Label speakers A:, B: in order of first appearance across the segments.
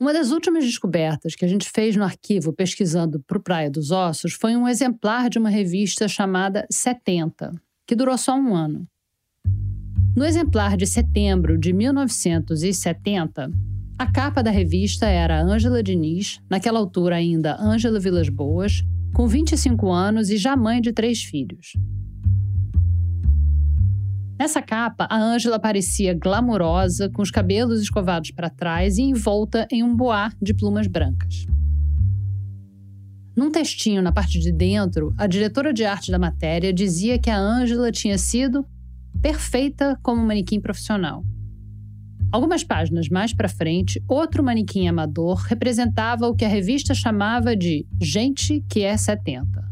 A: Uma das últimas descobertas que a gente fez no arquivo pesquisando para o Praia dos Ossos foi um exemplar de uma revista chamada 70, que durou só um ano. No exemplar de setembro de 1970, a capa da revista era Ângela Diniz, naquela altura ainda Ângela Vilas Boas, com 25 anos e já mãe de três filhos. Nessa capa, a Ângela parecia glamurosa, com os cabelos escovados para trás e envolta em um boá de plumas brancas. Num textinho na parte de dentro, a diretora de arte da matéria dizia que a Ângela tinha sido perfeita como manequim profissional. Algumas páginas mais para frente, outro manequim amador representava o que a revista chamava de gente que é 70.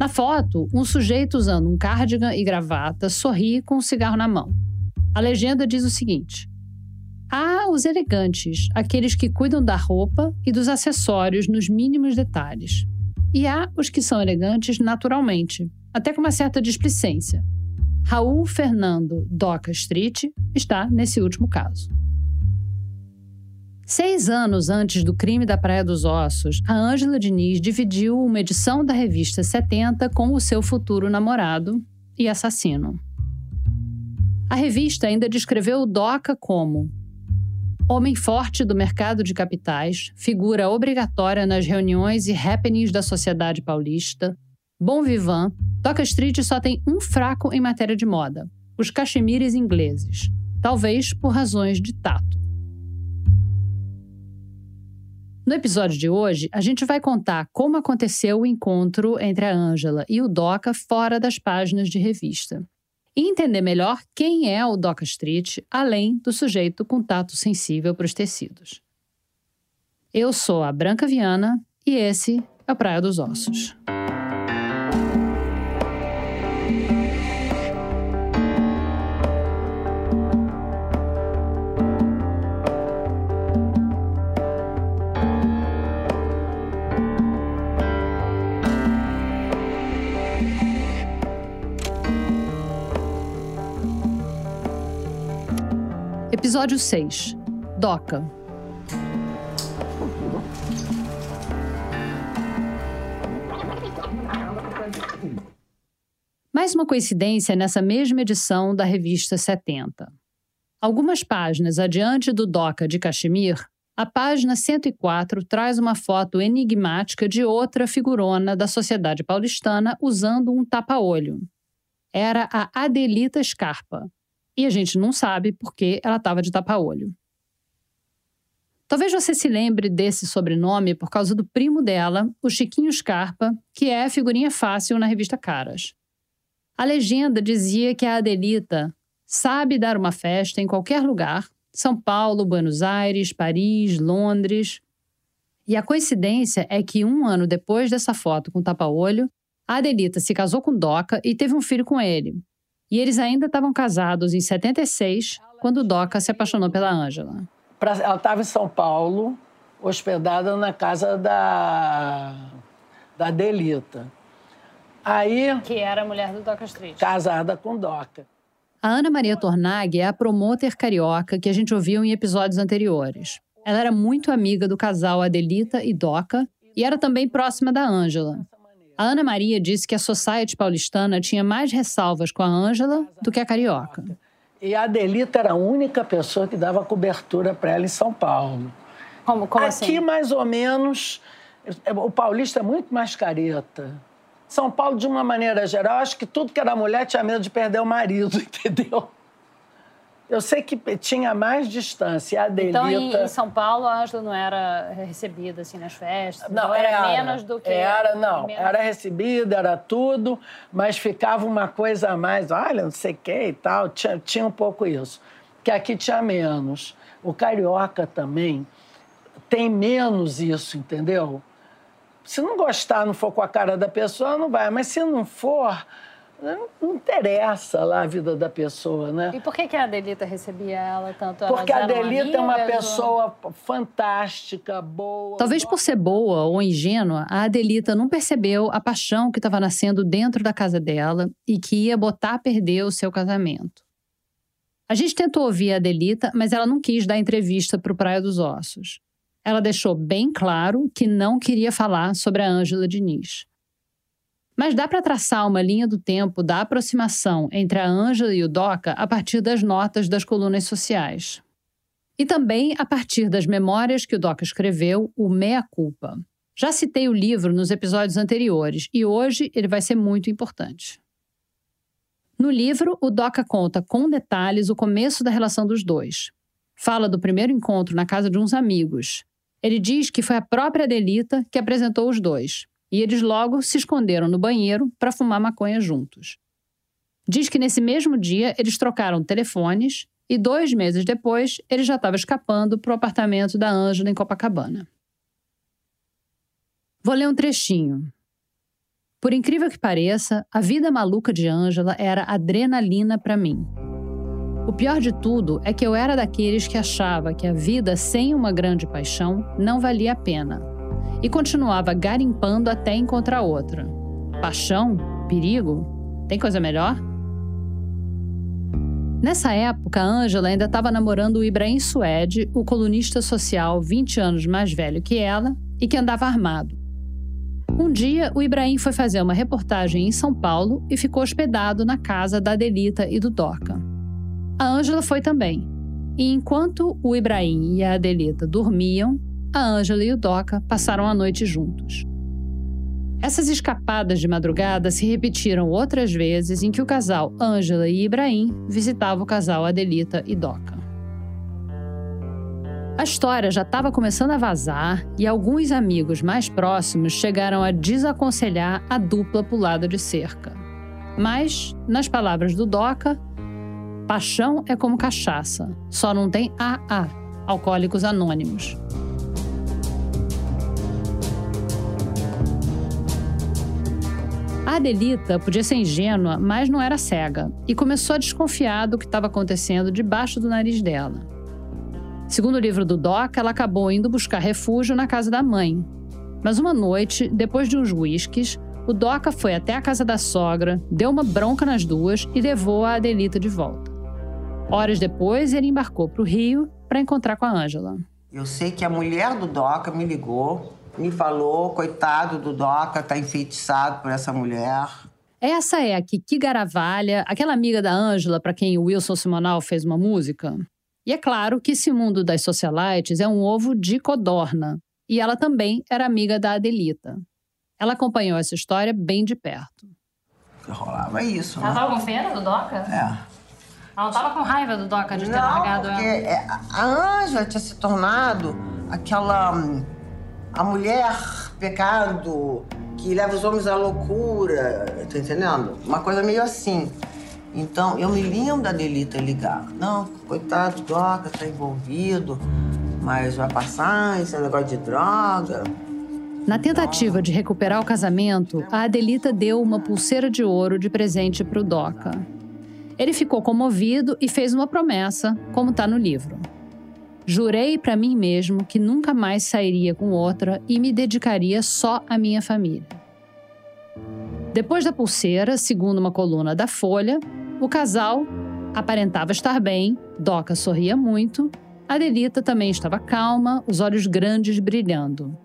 A: Na foto, um sujeito usando um cardigan e gravata sorri com um cigarro na mão. A legenda diz o seguinte: Há os elegantes, aqueles que cuidam da roupa e dos acessórios nos mínimos detalhes. E há os que são elegantes naturalmente, até com uma certa displicência. Raul Fernando Doca Street está nesse último caso. Seis anos antes do crime da Praia dos Ossos, a Ângela Diniz dividiu uma edição da revista 70 com o seu futuro namorado e assassino. A revista ainda descreveu o Doca como homem forte do mercado de capitais, figura obrigatória nas reuniões e happenings da sociedade paulista, bom vivant, Doca Street só tem um fraco em matéria de moda: os cachemires ingleses, talvez por razões de tato. No episódio de hoje, a gente vai contar como aconteceu o encontro entre a Ângela e o Doca fora das páginas de revista. E entender melhor quem é o Doca Street, além do sujeito com tato sensível para os tecidos. Eu sou a Branca Viana e esse é o Praia dos Ossos. Episódio 6 Doca Mais uma coincidência nessa mesma edição da revista 70. Algumas páginas adiante do Doca de Caxemir, a página 104 traz uma foto enigmática de outra figurona da sociedade paulistana usando um tapa-olho. Era a Adelita Scarpa, e a gente não sabe porque ela estava de tapa-olho. Talvez você se lembre desse sobrenome por causa do primo dela, o Chiquinho Scarpa, que é figurinha fácil na revista Caras. A legenda dizia que a Adelita sabe dar uma festa em qualquer lugar São Paulo, Buenos Aires, Paris, Londres. E a coincidência é que um ano depois dessa foto com tapa-olho, a Adelita se casou com Doca e teve um filho com ele, e eles ainda estavam casados em 76, quando Doca se apaixonou pela Ângela.
B: Ela estava em São Paulo, hospedada na casa da, da Delita. Aí.
C: Que era a mulher do Doca Street.
B: Casada com Doca.
A: A Ana Maria Tornag é a promoter carioca que a gente ouviu em episódios anteriores. Ela era muito amiga do casal Adelita e Doca e era também próxima da Ângela. A Ana Maria disse que a Society paulistana tinha mais ressalvas com a Ângela do que a carioca.
B: E a Adelita era a única pessoa que dava cobertura para ela em São Paulo.
C: Como, como
B: Aqui,
C: assim?
B: mais ou menos, o paulista é muito mais careta. São Paulo, de uma maneira geral, acho que tudo que era mulher tinha medo de perder o marido, entendeu? Eu sei que tinha mais distância. A Adelita...
C: Então, em, em São Paulo, a Ângela não era recebida assim nas festas?
B: Não,
C: era,
B: era
C: menos do que...
B: Era, não.
C: menos...
B: Era recebida, era tudo, mas ficava uma coisa a mais, olha, não sei o que e tal. Tinha, tinha um pouco isso. Que aqui tinha menos. O carioca também tem menos isso, entendeu? Se não gostar, não for com a cara da pessoa, não vai. Mas se não for, não interessa lá a vida da pessoa, né?
C: E por que, que a Adelita recebia ela tanto?
B: Porque a Adelita é uma pessoa ou... fantástica, boa.
A: Talvez por ser boa ou ingênua, a Adelita não percebeu a paixão que estava nascendo dentro da casa dela e que ia botar a perder o seu casamento. A gente tentou ouvir a Adelita, mas ela não quis dar entrevista para o Praia dos Ossos. ela deixou bem claro que não queria falar sobre a Ângela Diniz. Mas dá para traçar uma linha do tempo da aproximação entre a Ângela e o Doca a partir das notas das colunas sociais. E também a partir das memórias que o Doca escreveu, o Meia Culpa. Já citei o livro nos episódios anteriores e hoje ele vai ser muito importante. No livro, o Doca conta com detalhes o começo da relação dos dois. Fala do primeiro encontro na casa de uns amigos. Ele diz que foi a própria Adelita que apresentou os dois e eles logo se esconderam no banheiro para fumar maconha juntos. Diz que nesse mesmo dia eles trocaram telefones e dois meses depois ele já estava escapando para o apartamento da Ângela em Copacabana. Vou ler um trechinho. Por incrível que pareça, a vida maluca de Ângela era adrenalina para mim. O pior de tudo é que eu era daqueles que achava que a vida sem uma grande paixão não valia a pena e continuava garimpando até encontrar outra. Paixão? Perigo? Tem coisa melhor? Nessa época, Ângela ainda estava namorando o Ibrahim Suede, o colunista social 20 anos mais velho que ela e que andava armado. Um dia, o Ibrahim foi fazer uma reportagem em São Paulo e ficou hospedado na casa da Adelita e do Doca. A Ângela foi também. E enquanto o Ibrahim e a Adelita dormiam, a Ângela e o Doca passaram a noite juntos. Essas escapadas de madrugada se repetiram outras vezes em que o casal Ângela e Ibrahim visitava o casal Adelita e Doca. A história já estava começando a vazar e alguns amigos mais próximos chegaram a desaconselhar a dupla lado de cerca. Mas, nas palavras do Doca, paixão é como cachaça, só não tem AA, Alcoólicos Anônimos. A Adelita podia ser ingênua, mas não era cega, e começou a desconfiar do que estava acontecendo debaixo do nariz dela. Segundo o livro do Doc, ela acabou indo buscar refúgio na casa da mãe. Mas uma noite, depois de uns whiskies, o Doca foi até a casa da sogra, deu uma bronca nas duas e levou a Adelita de volta. Horas depois, ele embarcou para o Rio para encontrar com a Ângela.
D: Eu sei que a mulher do Doca me ligou me falou, coitado do Doca, tá enfeitiçado por essa mulher.
A: Essa é a Kiki Garavalha, aquela amiga da Ângela para quem o Wilson Simonal fez uma música. E é claro que esse mundo das socialites é um ovo de codorna. E ela também era amiga da Adelita. Ela acompanhou essa história bem de perto.
D: Rolava isso,
C: né? Ela tava com pena do Doca?
D: É.
C: Ela não tava com raiva do Doca de ter
D: não,
C: largado
D: porque
C: ela?
D: A Ângela tinha se tornado aquela hum, a mulher pecado que leva os homens à loucura, tá entendendo? Uma coisa meio assim. Então, eu me lembro da Delita ligar. Não, coitado, Doca tá envolvido, mas vai passar, esse negócio de droga.
A: Na tentativa de recuperar o casamento, a Adelita deu uma pulseira de ouro de presente para o Doca. Ele ficou comovido e fez uma promessa, como está no livro. Jurei para mim mesmo que nunca mais sairia com outra e me dedicaria só à minha família. Depois da pulseira, segundo uma coluna da Folha, o casal aparentava estar bem, Doca sorria muito, Adelita também estava calma, os olhos grandes brilhando.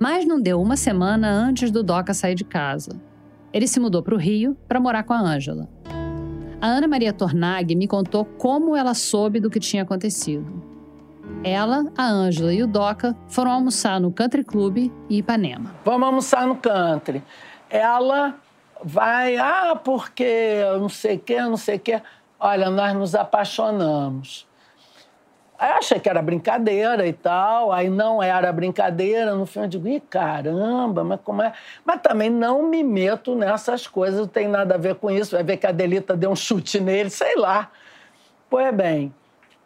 A: Mas não deu uma semana antes do Doca sair de casa. Ele se mudou para o Rio para morar com a Ângela. A Ana Maria Tornag me contou como ela soube do que tinha acontecido. Ela, a Ângela e o Doca foram almoçar no Country Club e Ipanema.
B: Vamos almoçar no country. Ela vai, ah, porque não sei o que, não sei o que. Olha, nós nos apaixonamos. Aí achei que era brincadeira e tal, aí não era brincadeira. No fim eu digo, ih, caramba, mas como é? Mas também não me meto nessas coisas, não tem nada a ver com isso. Vai ver que a Delita deu um chute nele, sei lá. Pois bem,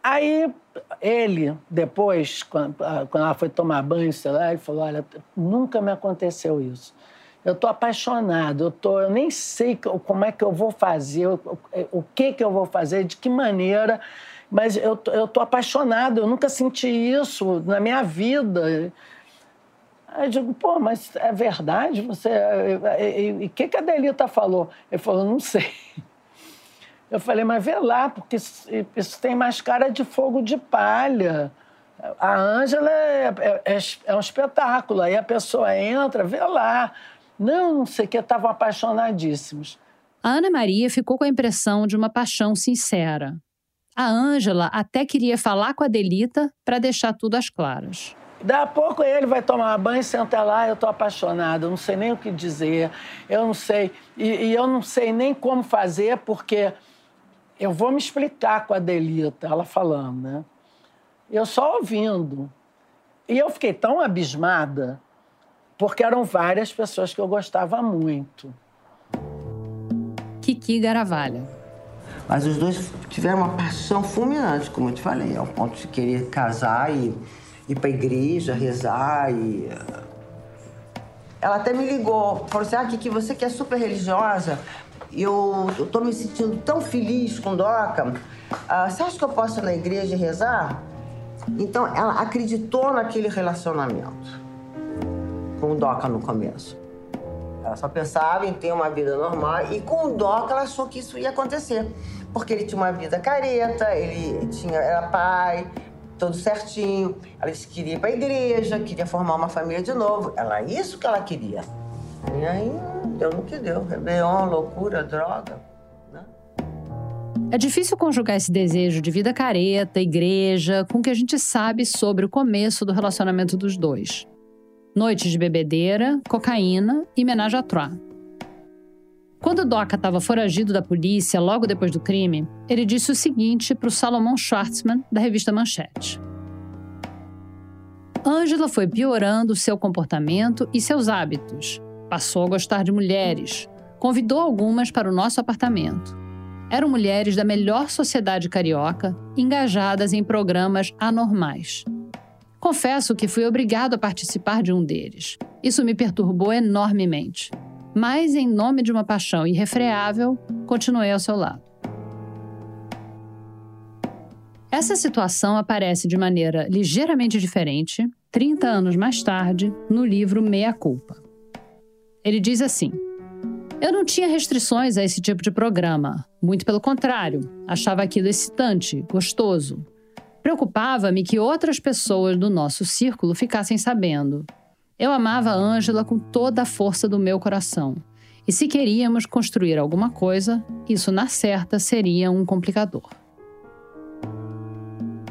B: Aí ele, depois, quando, ela foi tomar banho, sei lá, ele falou: Olha, nunca me aconteceu isso. Eu estou apaixonado, eu, tô, eu nem sei como é que eu vou fazer, o, o que, que eu vou fazer, de que maneira, mas eu estou apaixonado, eu nunca senti isso na minha vida. Aí eu digo, pô, mas é verdade? Você. E o que, que a Delita falou? Ele falou, não sei. Eu falei, mas vê lá, porque isso, tem mais cara de fogo de palha. A Ângela é, é, é, um espetáculo. Aí a pessoa entra, vê lá. Não, não sei o que, estavam apaixonadíssimos.
A: A Ana Maria ficou com a impressão de uma paixão sincera. A Ângela até queria falar com a Delita para deixar tudo às claras.
B: Daqui a pouco ele vai tomar banho, senta lá, eu estou apaixonada, eu não sei nem o que dizer, eu não sei, e, e, eu não sei nem como fazer, porque eu vou me explicar com a Delita, ela falando, né? Eu só ouvindo. E eu fiquei tão abismada, porque eram várias pessoas que eu gostava muito.
A: Kiki Garavalha.
D: Mas os dois tiveram uma paixão fulminante, como eu te falei, ao ponto de querer casar e ir para a igreja, rezar e... Ela até me ligou, falou assim, ah, Kiki, você que é super religiosa, eu, tô me sentindo tão feliz com Doca, ah, você acha que eu posso ir na igreja e rezar? Então, ela acreditou naquele relacionamento com o Doca no começo. Ela só pensava em ter uma vida normal e com o Doca ela achou que isso ia acontecer. Porque ele tinha uma vida careta, ele tinha, era pai, tudo certinho. Ela queria ir para a igreja, queria formar uma família de novo. Era isso que ela queria. E aí deu no que deu. Rebelião, loucura, droga. Né?
A: É difícil conjugar esse desejo de vida careta, igreja, com o que a gente sabe sobre o começo do relacionamento dos dois. Noites de bebedeira, cocaína e menage à trois. Quando Doca estava foragido da polícia logo depois do crime, ele disse o seguinte para o Salomon Schwartzman, da revista Manchete. Ângela foi piorando seu comportamento e seus hábitos. Passou a gostar de mulheres. Convidou algumas para o nosso apartamento. Eram mulheres da melhor sociedade carioca, engajadas em programas anormais. Confesso que fui obrigado a participar de um deles. Isso me perturbou enormemente mas, em nome de uma paixão irrefreável, continuei ao seu lado. Essa situação aparece de maneira ligeiramente diferente, 30 anos mais tarde, no livro Meia Culpa. Ele diz assim: Eu não tinha restrições a esse tipo de programa, muito pelo contrário, achava aquilo excitante, gostoso. Preocupava-me que outras pessoas do nosso círculo ficassem sabendo, eu amava a Ângela com toda a força do meu coração. E se queríamos construir alguma coisa, isso na certa seria um complicador.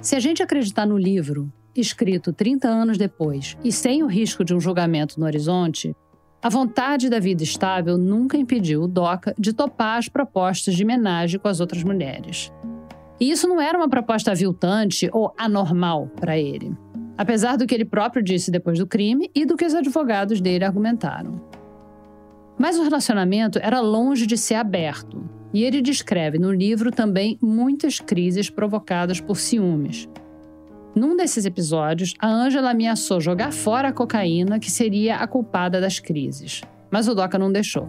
A: Se a gente acreditar no livro, escrito 30 anos depois e sem o risco de um julgamento no horizonte, a vontade da vida estável nunca impediu o Doca de topar as propostas de homenagem com as outras mulheres. E isso não era uma proposta aviltante ou anormal para ele apesar do que ele próprio disse depois do crime e do que os advogados dele argumentaram. Mas o relacionamento era longe de ser aberto, e ele descreve no livro também muitas crises provocadas por ciúmes. Num desses episódios, a Ângela ameaçou jogar fora a cocaína que seria a culpada das crises, mas o Doca não deixou.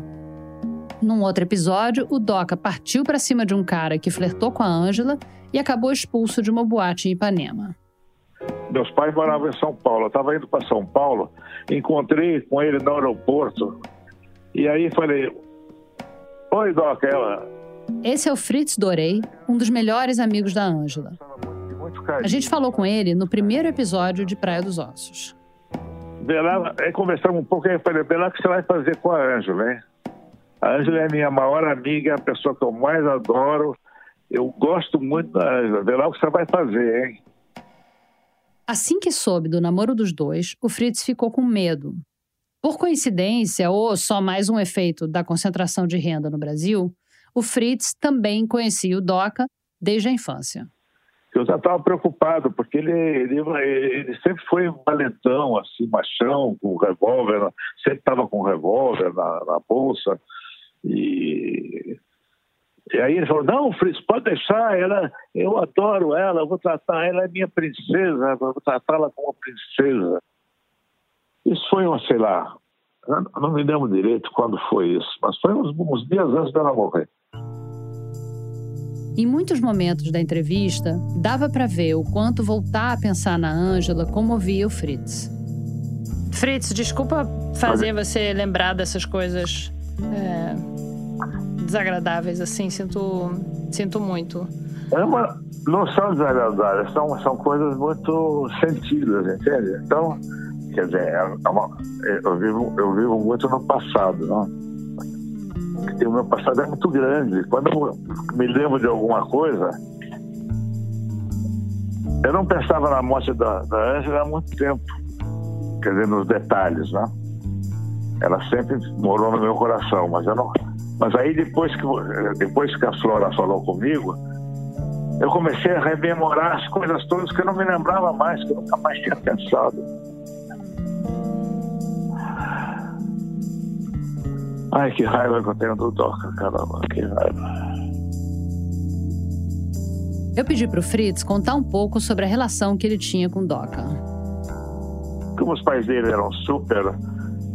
A: Num outro episódio, o Doca partiu para cima de um cara que flertou com a Ângela e acabou expulso de uma boate em Ipanema.
E: Meus pais moravam em São Paulo. Eu estava indo para São Paulo, encontrei com ele no aeroporto. E aí falei: Oi, Doc, ela.
A: Esse é o Fritz Dorei, um dos melhores amigos da Ângela. A gente falou com ele no primeiro episódio de Praia dos Ossos.
E: Lá, aí conversamos um pouco, aí eu falei, Bela, o que você vai fazer com a Ângela, hein? A Ângela é minha maior amiga, a pessoa que eu mais adoro. Eu gosto muito da Ângela. Vê lá o que você vai fazer, hein?
A: Assim que soube do namoro dos dois, o Fritz ficou com medo. Por coincidência, ou só mais um efeito da concentração de renda no Brasil, o Fritz também conhecia o Doca desde a infância.
E: Eu já estava preocupado, porque ele, ele, ele, sempre foi um valentão, assim, machão, com revólver, sempre estava com revólver na, na bolsa. E e aí ele falou, não, Fritz, pode deixar, ela, eu adoro ela, eu vou tratar, ela é minha princesa, vou tratá-la como princesa. Isso foi, um, sei lá, não me lembro direito quando foi isso, mas foi uns, uns dias antes dela morrer.
A: Em muitos momentos da entrevista, dava para ver o quanto voltar a pensar na Ângela comovia o Fritz.
C: Fritz, desculpa fazer você lembrar dessas coisas. É desagradáveis, assim, sinto, sinto muito.
E: É uma, não são desagradáveis, são, são coisas muito sentidas, entende? Então, quer dizer, é, é uma, eu, vivo, eu vivo muito no passado, não? Porque o meu passado é muito grande. Quando eu me lembro de alguma coisa, eu não pensava na morte da, da Ângela há muito tempo, quer dizer, nos detalhes, né? Ela sempre morou no meu coração, mas eu não. Mas aí depois que depois que a Flora falou comigo, eu comecei a rememorar as coisas todas que eu não me lembrava mais, que eu nunca mais tinha pensado. Ai, que raiva que eu tenho do Doca, caramba, que raiva.
A: Eu pedi para o Fritz contar um pouco sobre a relação que ele tinha com Doca.
E: Como os pais dele eram super,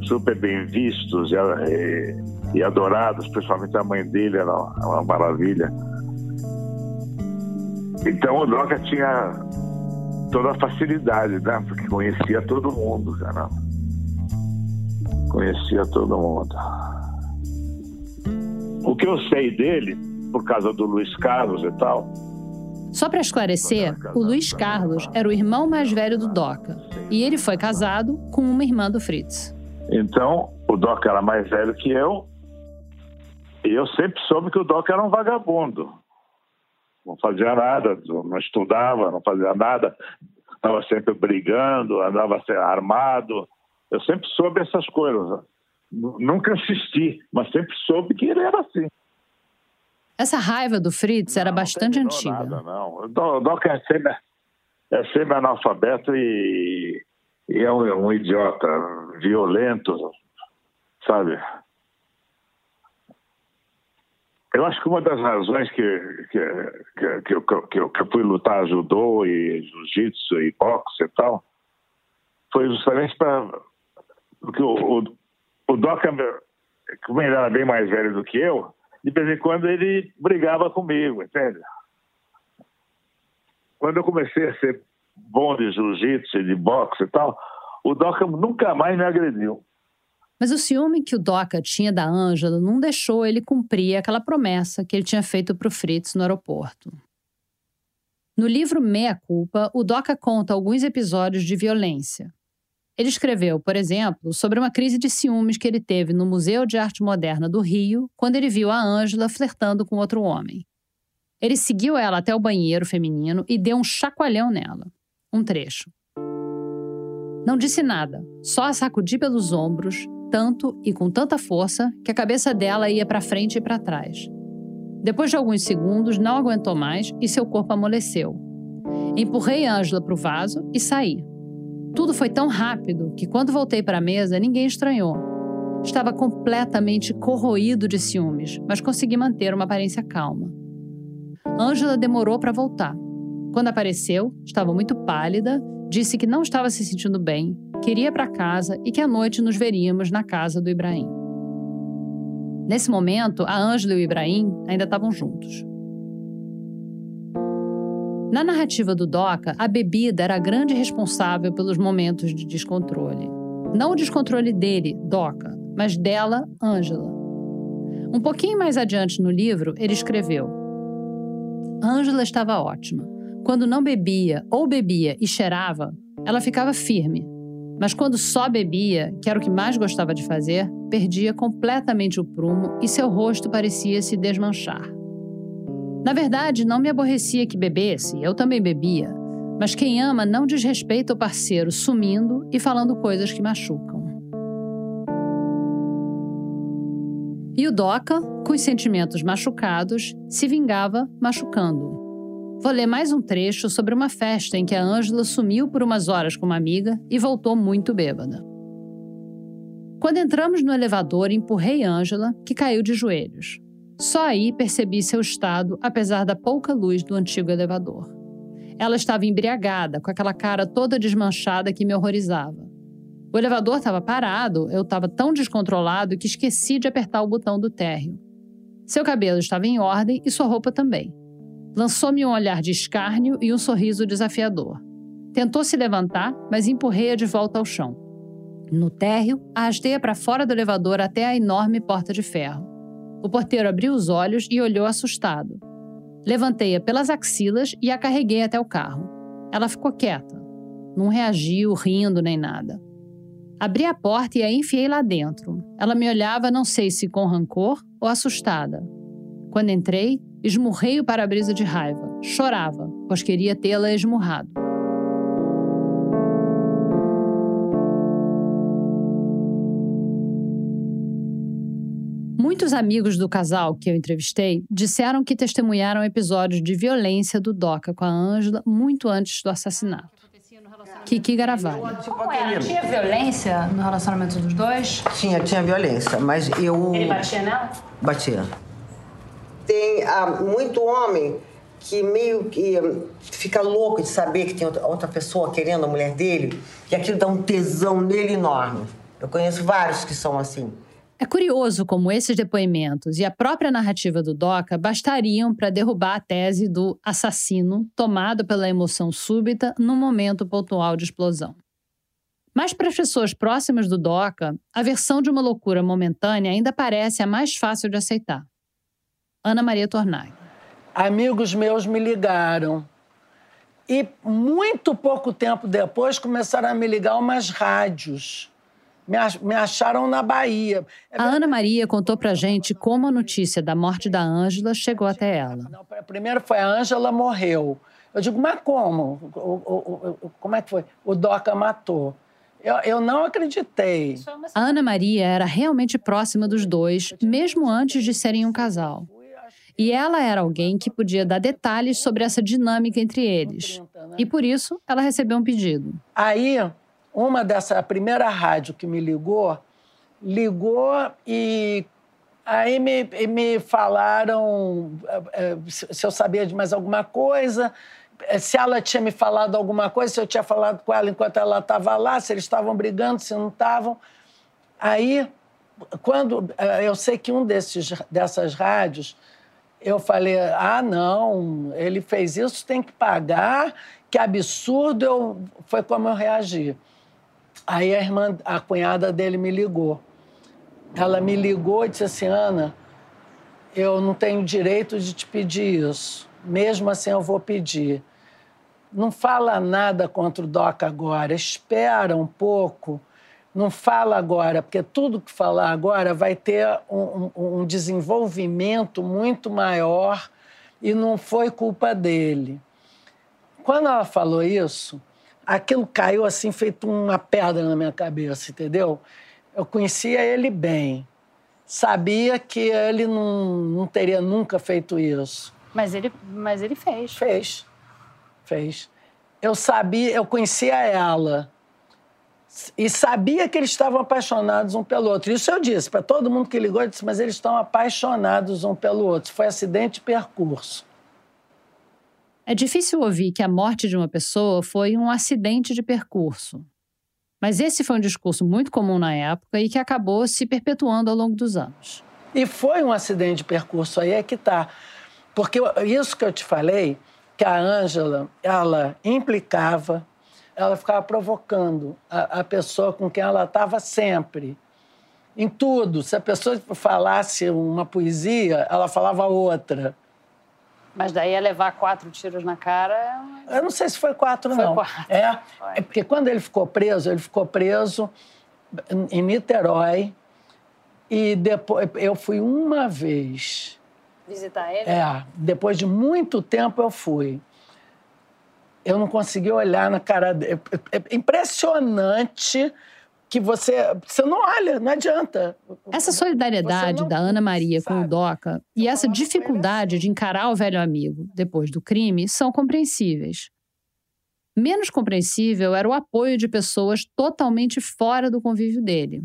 E: super bem vistos e, e, e adorados, principalmente a mãe dele era uma maravilha então o Doca tinha toda a facilidade, né? Porque conhecia todo mundo, cara. Conhecia todo mundo. O que eu sei dele, por causa do Luiz Carlos e tal.
A: Só para esclarecer, o Luiz Carlos era o irmão mais velho do Doca. E ele foi casado com uma irmã do Fritz.
E: Então, o Doca era mais velho que eu. E eu sempre soube que o Doca era um vagabundo não fazia nada, não estudava, não fazia nada, estava sempre brigando, andava armado. Eu sempre soube essas coisas. Nunca assisti, mas sempre soube que ele era assim.
A: Essa raiva do Fritz era não, bastante não antiga.
E: Nada, não. O Doc é sempre, é sempre analfabeto e, e é um, um idiota violento, sabe? Eu acho que uma das razões que, que, que, que, eu, que, eu, que eu fui lutar judô e jiu-jitsu e boxe e tal foi justamente para. Porque o, o, o Doca, como ele era bem mais velho do que eu, de vez em quando ele brigava comigo, entende? Quando eu comecei a ser bom de jiu-jitsu de boxe e tal, o Doca nunca mais me agrediu.
A: Mas o ciúme que o Doca tinha da Ângela não deixou ele cumprir aquela promessa que ele tinha feito para o Fritz no aeroporto. No livro Meia Culpa, o Doca conta alguns episódios de violência. Ele escreveu, por exemplo, sobre uma crise de ciúmes que ele teve no Museu de Arte Moderna do Rio, quando ele viu a Ângela flertando com outro homem. Ele seguiu ela até o banheiro feminino e deu um chacoalhão nela. Um trecho. Não disse nada, só a sacudi pelos ombros, tanto e com tanta força que a cabeça dela ia para frente e para trás. Depois de alguns segundos, não aguentou mais e seu corpo amoleceu. Empurrei Ângela para o vaso e saí. Tudo foi tão rápido que, quando voltei para a mesa, ninguém estranhou. Estava completamente corroído de ciúmes, mas consegui manter uma aparência calma. Ângela demorou para voltar. Quando apareceu, estava muito pálida, disse que não estava se sentindo bem queria para casa e que à noite nos veríamos na casa do Ibrahim. Nesse momento, a Ângela e o Ibrahim ainda estavam juntos. Na narrativa do Doca, a bebida era a grande responsável pelos momentos de descontrole. Não o descontrole dele, Doca, mas dela, Ângela. Um pouquinho mais adiante no livro, ele escreveu: Ângela estava ótima. Quando não bebia ou bebia e cheirava, ela ficava firme, mas quando só bebia, que era o que mais gostava de fazer, perdia completamente o prumo e seu rosto parecia se desmanchar. Na verdade, não me aborrecia que bebesse, eu também bebia, mas quem ama não desrespeita o parceiro sumindo e falando coisas que machucam. E o Doca, com os sentimentos machucados, se vingava machucando. Vou ler mais um trecho sobre uma festa em que a Ângela sumiu por umas horas com uma amiga e voltou muito bêbada. Quando entramos no elevador, empurrei Ângela, que caiu de joelhos. Só aí percebi seu estado, apesar da pouca luz do antigo elevador. Ela estava embriagada, com aquela cara toda desmanchada que me horrorizava. O elevador estava parado, eu estava tão descontrolado que esqueci de apertar o botão do térreo. Seu cabelo estava em ordem e sua roupa também. Lançou-me um olhar de escárnio e um sorriso desafiador. Tentou se levantar, mas empurrei-a de volta ao chão. No térreo, arrastei-a para fora do elevador até a enorme porta de ferro. O porteiro abriu os olhos e olhou assustado. Levantei-a pelas axilas e a carreguei até o carro. Ela ficou quieta. Não reagiu, rindo nem nada. Abri a porta e a enfiei lá dentro. Ela me olhava, não sei se com rancor ou assustada. Quando entrei, esmurrei o para-brisa de raiva. Chorava, pois queria tê-la esmurrado. Muitos amigos do casal que eu entrevistei disseram que testemunharam episódios de violência do Doca com a Ângela muito antes do assassinato. Kiki Garavalho.
C: Como era? Tinha violência no relacionamento dos dois?
D: Tinha, tinha violência, mas eu.
C: Ele batia nela?
D: Batia. Tem ah, muito homem que meio que fica louco de saber que tem outra, outra pessoa querendo a mulher dele e aquilo dá um tesão nele enorme. Eu conheço vários que são assim.
A: É curioso como esses depoimentos e a própria narrativa do Doca bastariam para derrubar a tese do assassino tomado pela emoção súbita num momento pontual de explosão. Mas para as pessoas próximas do Doca, a versão de uma loucura momentânea ainda parece a mais fácil de aceitar. Ana Maria Tornag.
B: Amigos meus me ligaram. E muito pouco tempo depois começaram a me ligar umas rádios me acharam na Bahia.
A: A Ana Maria contou pra gente como a notícia da morte da Ângela chegou até ela.
B: primeiro foi a Ângela morreu. Eu digo, mas como? O, o, o, como é que foi? O Doca matou. Eu, eu não acreditei.
A: A Ana Maria era realmente próxima dos dois, mesmo antes de serem um casal. E ela era alguém que podia dar detalhes sobre essa dinâmica entre eles. E por isso, ela recebeu um pedido.
B: Aí, uma dessa, a primeira rádio que me ligou, ligou e aí me, me falaram eh, se eu sabia de mais alguma coisa, se ela tinha me falado alguma coisa, se eu tinha falado com ela enquanto ela estava lá, se eles estavam brigando, se não estavam. Aí, quando eh, eu sei que um desses, dessas rádios, eu falei: ah, não, ele fez isso, tem que pagar, que absurdo. Eu, foi como eu reagi. Aí a irmã, a cunhada dele me ligou. Ela me ligou e disse assim: Ana, eu não tenho direito de te pedir isso. Mesmo assim, eu vou pedir. Não fala nada contra o DOCA agora, espera um pouco. Não fala agora, porque tudo que falar agora vai ter um, um, um desenvolvimento muito maior e não foi culpa dele. Quando ela falou isso, aquilo caiu assim, feito uma pedra na minha cabeça, entendeu? Eu conhecia ele bem. Sabia que ele não, não teria nunca feito isso.
C: Mas ele, mas ele fez.
B: Fez. Fez. Eu sabia, eu conhecia ela. E sabia que eles estavam apaixonados um pelo outro. Isso eu disse para todo mundo que ligou, eu disse, mas eles estão apaixonados um pelo outro. Foi acidente de percurso.
A: É difícil ouvir que a morte de uma pessoa foi um acidente de percurso. Mas esse foi um discurso muito comum na época e que acabou se perpetuando ao longo dos anos.
B: E foi um acidente de percurso, aí é que está. Porque isso que eu te falei, que a Ângela, ela implicava, ela ficava provocando a, a pessoa com quem ela estava sempre. Em tudo. Se a pessoa falasse uma poesia, ela falava outra.
C: Mas daí é levar quatro tiros na cara.
B: Eu não sei se foi quatro,
C: foi
B: não.
C: Quatro.
B: É, é porque quando ele ficou preso, ele ficou preso em Niterói. E depois eu fui uma vez.
C: Visitar ele?
B: É, depois de muito tempo eu fui. Eu não consegui olhar na cara dele. É, é impressionante que você, você não olha, não adianta.
A: Essa solidariedade não, da Ana Maria sabe, com o Doca e essa dificuldade assim. de encarar o velho amigo depois do crime são compreensíveis. Menos compreensível era o apoio de pessoas totalmente fora do convívio dele.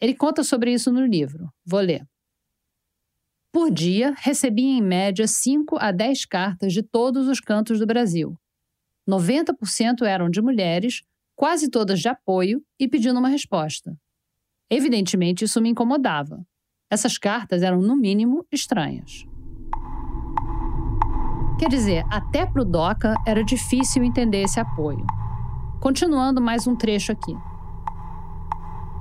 A: Ele conta sobre isso no livro. Vou ler. Por dia, recebia em média 5 a 10 cartas de todos os cantos do Brasil. 90% eram de mulheres, quase todas de apoio e pedindo uma resposta. Evidentemente, isso me incomodava. Essas cartas eram, no mínimo, estranhas. Quer dizer, até para o DOCA era difícil entender esse apoio. Continuando mais um trecho aqui.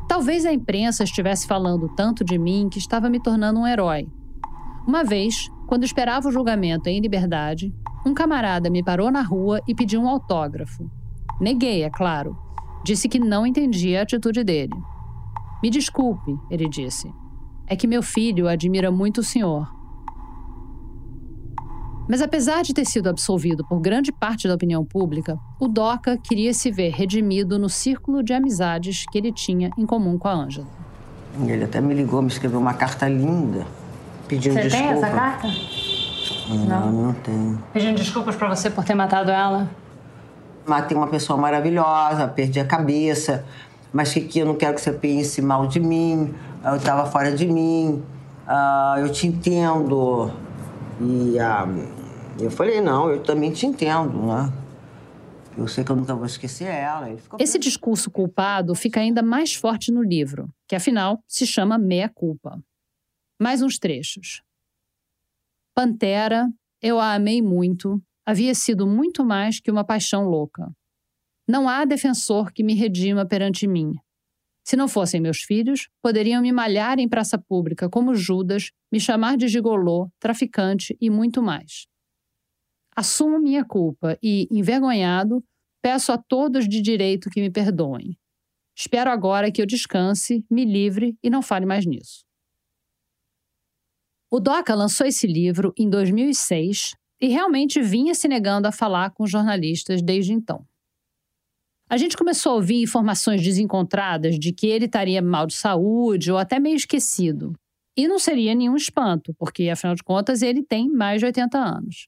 A: Talvez a imprensa estivesse falando tanto de mim que estava me tornando um herói. Uma vez, quando esperava o julgamento em liberdade, um camarada me parou na rua e pediu um autógrafo. Neguei, é claro. Disse que não entendia a atitude dele. Me desculpe, ele disse. É que meu filho admira muito o senhor. Mas apesar de ter sido absolvido por grande parte da opinião pública, o Doca queria se ver redimido no círculo de amizades que ele tinha em comum com a Ângela.
D: Ele até me ligou, me escreveu uma carta linda, pedindo
C: Você
D: desculpa.
C: tem essa carta?
D: Não, não tenho.
C: Pedindo desculpas pra você por ter matado ela?
D: Matei uma pessoa maravilhosa, perdi a cabeça, mas que eu não quero que você pense mal de mim, eu estava fora de mim, ah, eu te entendo. E ah, eu falei, não, eu também te entendo, né? Eu sei que eu nunca vou esquecer ela.
A: Esse discurso culpado fica ainda mais forte no livro, que afinal se chama Meia Culpa. Mais uns trechos. Pantera, eu a amei muito, havia sido muito mais que uma paixão louca. Não há defensor que me redima perante mim. Se não fossem meus filhos, poderiam me malhar em praça pública como Judas, me chamar de gigolô, traficante e muito mais. Assumo minha culpa e, envergonhado, peço a todos de direito que me perdoem. Espero agora que eu descanse, me livre e não fale mais nisso. O Doca lançou esse livro em 2006 e realmente vinha se negando a falar com jornalistas desde então. A gente começou a ouvir informações desencontradas de que ele estaria mal de saúde ou até meio esquecido. E não seria nenhum espanto, porque, afinal de contas, ele tem mais de 80 anos.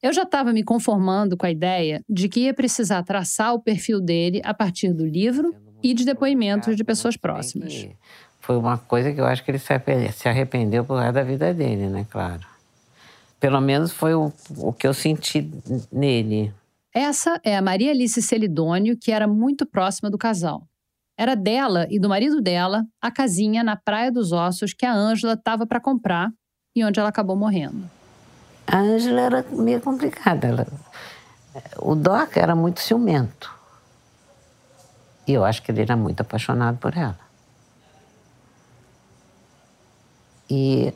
A: Eu já estava me conformando com a ideia de que ia precisar traçar o perfil dele a partir do livro e de depoimentos de pessoas próximas.
F: Foi uma coisa que eu acho que ele se arrependeu, se arrependeu por resto da vida dele, né? Claro. Pelo menos foi o, o que eu senti nele.
A: Essa é a Maria Alice Celidônio, que era muito próxima do casal. Era dela e do marido dela a casinha na Praia dos Ossos que a Ângela estava para comprar e onde ela acabou morrendo.
F: A Ângela era meio complicada. Ela... O Doca era muito ciumento. E eu acho que ele era muito apaixonado por ela. E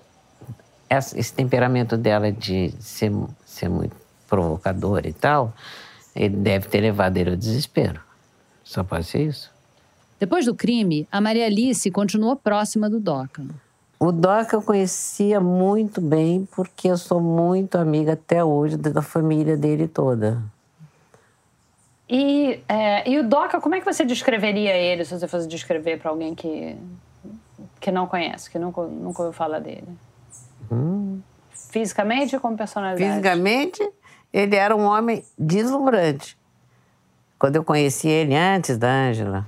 F: esse temperamento dela de ser, ser muito provocador e tal, ele deve ter levado ele ao desespero. Só pode ser isso.
A: Depois do crime, a Maria Alice continuou próxima do Doca.
F: O Doca eu conhecia muito bem porque eu sou muito amiga até hoje da família dele toda.
C: E, é, e o Doca, como é que você descreveria ele se você fosse descrever para alguém que, que não conhece, que nunca, nunca ouviu falar dele?
F: Hum.
C: Fisicamente ou como personalidade?
F: Fisicamente, ele era um homem deslumbrante. Quando eu conheci ele antes da Ângela,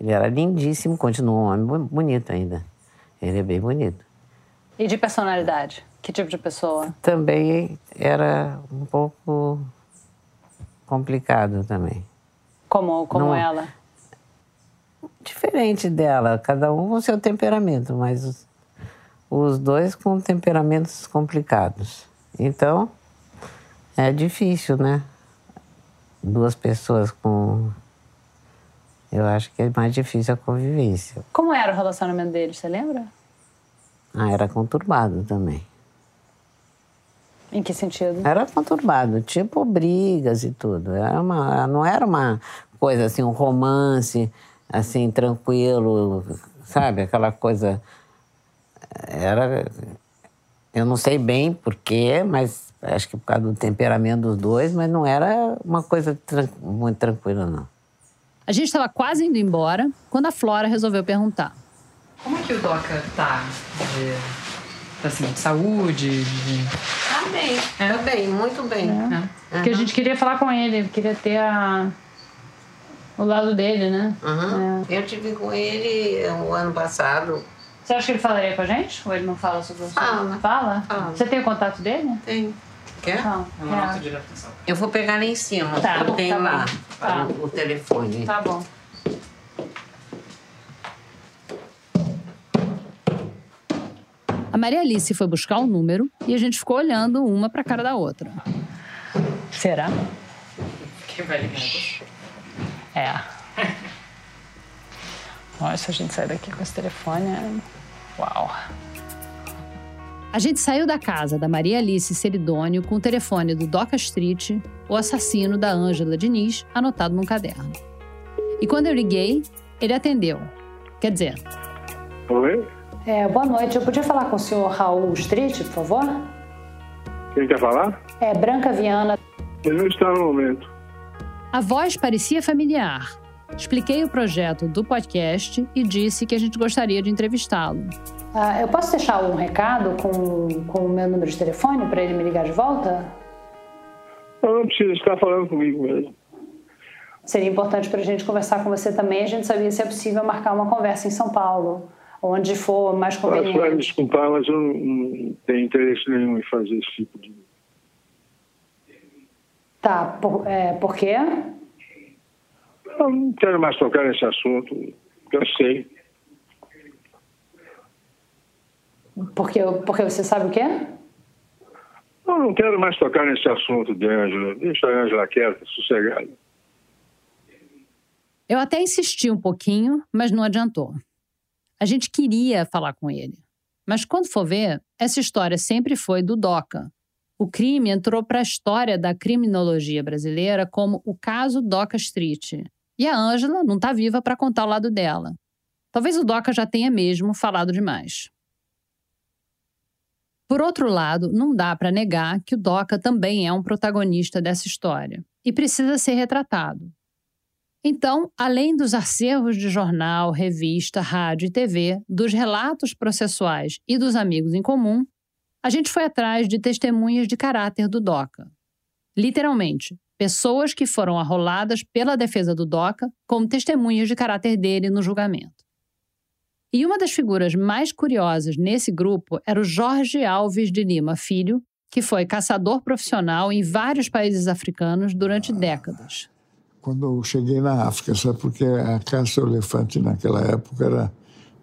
F: ele era lindíssimo, continua um homem bonito ainda. Ele é bem bonito.
C: E de personalidade? Que tipo de pessoa?
F: Também era um pouco complicado também.
C: Como, como
F: Não-
C: ela?
F: Diferente dela, cada um com o seu temperamento, mas os, dois com temperamentos complicados. Então, é difícil, né? Duas pessoas com. Eu acho que é mais difícil a convivência.
C: Como era o relacionamento deles, você lembra?
F: Ah, era conturbado também.
C: Em que sentido?
F: Era conturbado, tipo brigas e tudo. Era uma, não era uma coisa assim, um romance assim, tranquilo, sabe? Aquela coisa. Era. Eu não sei bem porquê, mas acho que por causa do temperamento dos dois, mas não era uma coisa tran- muito tranquila, não.
A: A gente estava quase indo embora quando a Flora resolveu perguntar.
G: Como é que o Doca tá? De, assim, de saúde? De...
D: Tá bem, tá bem, muito bem.
C: Porque a gente queria falar com ele, queria ter a... o lado dele, né?
F: Uhum. Eu tive com ele o ano passado.
C: Você acha que ele falaria com a gente? Ou ele não fala sobre o
F: Fala.
C: Fala?
F: Fala.
C: Você tem o contato dele?
F: Tem. Quer?
C: Não.
G: É uma nota de adaptação.
F: Eu vou pegar lá em cima.
C: Tá,
F: eu tenho
C: tá bom.
F: lá
C: Tá.
F: o, o telefone.
C: Tá bom.
A: A Maria Alice foi buscar o número e a gente ficou olhando uma para a cara da outra. Será?
G: Quem vai ligar é você.
C: É. Se a gente sair daqui com esse telefone, é... Uau.
A: A gente saiu da casa da Maria Alice Ceridônio com o telefone do Doca Street, o assassino da Ângela Diniz, anotado num caderno. E quando eu liguei, ele atendeu. Quer dizer.
E: Oi?
C: É, boa noite. Eu podia falar com o senhor Raul Street, por favor?
E: Quem quer falar?
C: É, Branca Viana.
E: Ele não está no momento.
A: A voz parecia familiar. Expliquei o projeto do podcast e disse que a gente gostaria de entrevistá-lo.
C: Ah, eu posso deixar um recado com, com o meu número de telefone para ele me ligar de volta?
E: Eu não precisa estar falando comigo mesmo.
C: Seria importante para a gente conversar com você também. A gente sabia se é possível marcar uma conversa em São Paulo, onde for mais conveniente.
E: Vai desculpar, mas eu não, não tenho interesse nenhum em fazer esse tipo de.
C: Tá, por, é, por quê?
E: Eu não quero mais tocar nesse assunto. Cansei.
C: Porque, porque você sabe o quê?
E: Eu não quero mais tocar nesse assunto de Ângela. Deixa a Ângela quieta, sossegada.
A: Eu até insisti um pouquinho, mas não adiantou. A gente queria falar com ele. Mas quando for ver, essa história sempre foi do DOCA. O crime entrou para a história da criminologia brasileira como o caso Doca Street. E a Ângela não está viva para contar o lado dela. Talvez o Doca já tenha mesmo falado demais. Por outro lado, não dá para negar que o Doca também é um protagonista dessa história e precisa ser retratado. Então, além dos acervos de jornal, revista, rádio e TV, dos relatos processuais e dos amigos em comum, a gente foi atrás de testemunhas de caráter do DOCA. Literalmente, pessoas que foram arroladas pela defesa do DOCA como testemunhas de caráter dele no julgamento. E uma das figuras mais curiosas nesse grupo era o Jorge Alves de Lima Filho, que foi caçador profissional em vários países africanos durante décadas.
H: Quando eu cheguei na África, sabe porque a caça ao elefante naquela época era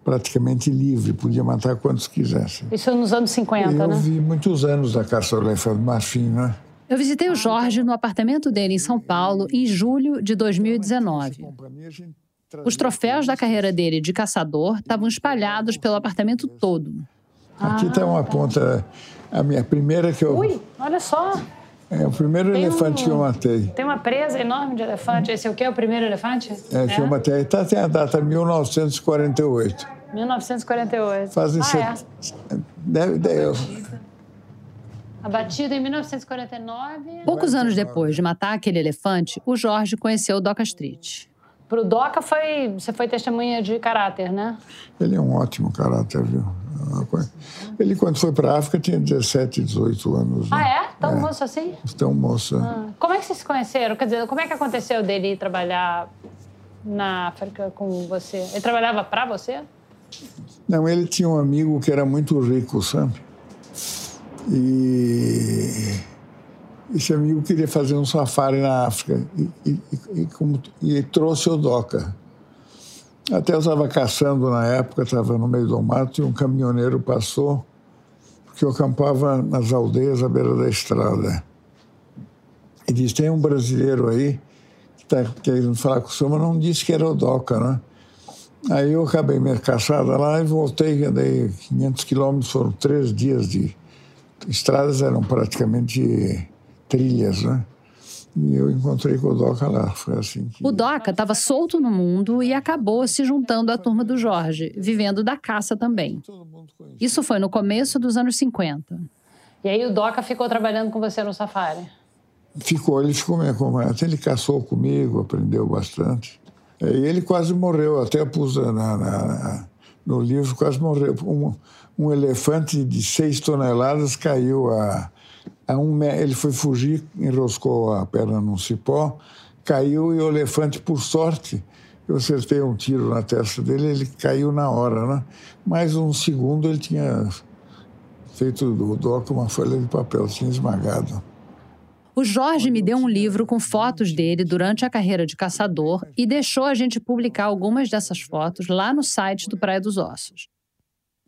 H: praticamente livre, podia matar quantos quisesse.
C: Isso nos anos 50,
H: eu
C: né?
H: Eu vi muitos anos da caça ao elefante marfim, né?
A: Eu visitei o Jorge no apartamento dele em São Paulo em julho de 2019. Os troféus da carreira dele de caçador estavam espalhados pelo apartamento todo.
H: Aqui está uma ponta, a minha primeira que eu.
C: Ui, olha só.
H: É o primeiro
C: Tem
H: elefante
C: um-
H: que eu matei.
C: Tem uma presa enorme de elefante. Esse é o quê? O primeiro elefante?
H: É, que eu matei. Tá, tem a data 1948.
C: 1948.
H: Fazem
C: ah,
H: set-
C: é.
H: Deve, deve,
C: Abatido em 1949.
A: Poucos anos depois de matar aquele elefante, o Jorge conheceu o Doca Street.
C: Pro Doca foi. Você foi testemunha de caráter, né?
H: Ele é um ótimo caráter, viu? É Ele, quando foi para a África, tinha 17, 18 anos.
C: Ah,
H: né?
C: é? Tão moço assim?
H: Então, moça.
C: Ah. Como é que vocês se conheceram? Quer dizer, como é que aconteceu dele ir trabalhar na África com você? Ele trabalhava pra você?
H: Não, ele tinha um amigo que era muito rico, sabe? E esse amigo queria fazer um safari na África e, e- e- como- e trouxe o Doca. Até eu estava caçando na época, estava no meio do mato e um caminhoneiro passou, porque eu acampava nas aldeias à beira da estrada. E disse: tem um brasileiro aí que está querendo falar com o senhor, mas não disse que era o Doca, né? Aí eu acabei minha caçada lá e voltei, andei 500 quilômetros, foram três dias de... Estradas eram praticamente trilhas, né? E eu encontrei com o Doca lá, foi assim que...
A: O Doca estava solto no mundo e acabou se juntando à turma do Jorge, vivendo da caça também. Isso foi no começo dos anos 50.
C: E aí o Doca ficou trabalhando com você no safari.
H: Ficou, ele ficou me acompanhando. Ele caçou comigo, aprendeu bastante. E ele quase morreu, até pus na, na- na- no livro, quase morreu. Um, um elefante de seis toneladas caiu a, a um. Ele foi fugir, enroscou a perna num cipó, caiu e o elefante, por sorte, eu acertei um tiro na testa dele, ele caiu na hora, né? Mais um segundo ele tinha feito do doca uma folha de papel, tinha esmagado.
A: O Jorge me deu um livro com fotos dele durante a carreira de caçador e deixou a gente publicar algumas dessas fotos lá no site do Praia dos Ossos.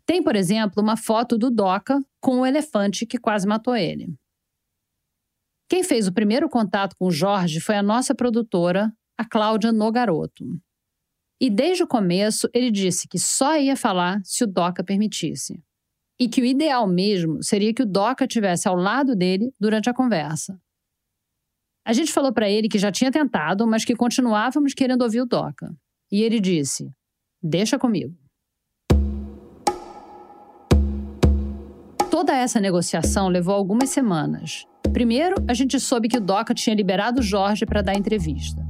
A: Tem, por exemplo, uma foto do Doca com o elefante que quase matou ele. Quem fez o primeiro contato com o Jorge foi a nossa produtora, a Cláudia Nogaroto. E desde o começo ele disse que só ia falar se o Doca permitisse. e que o ideal mesmo seria que o Doca tivesse ao lado dele durante a conversa. A gente falou para ele que já tinha tentado, mas que continuávamos querendo ouvir o Doca. E ele disse: Deixa comigo. Toda essa negociação levou algumas semanas. Primeiro, a gente soube que o Doca tinha liberado Jorge para dar entrevista.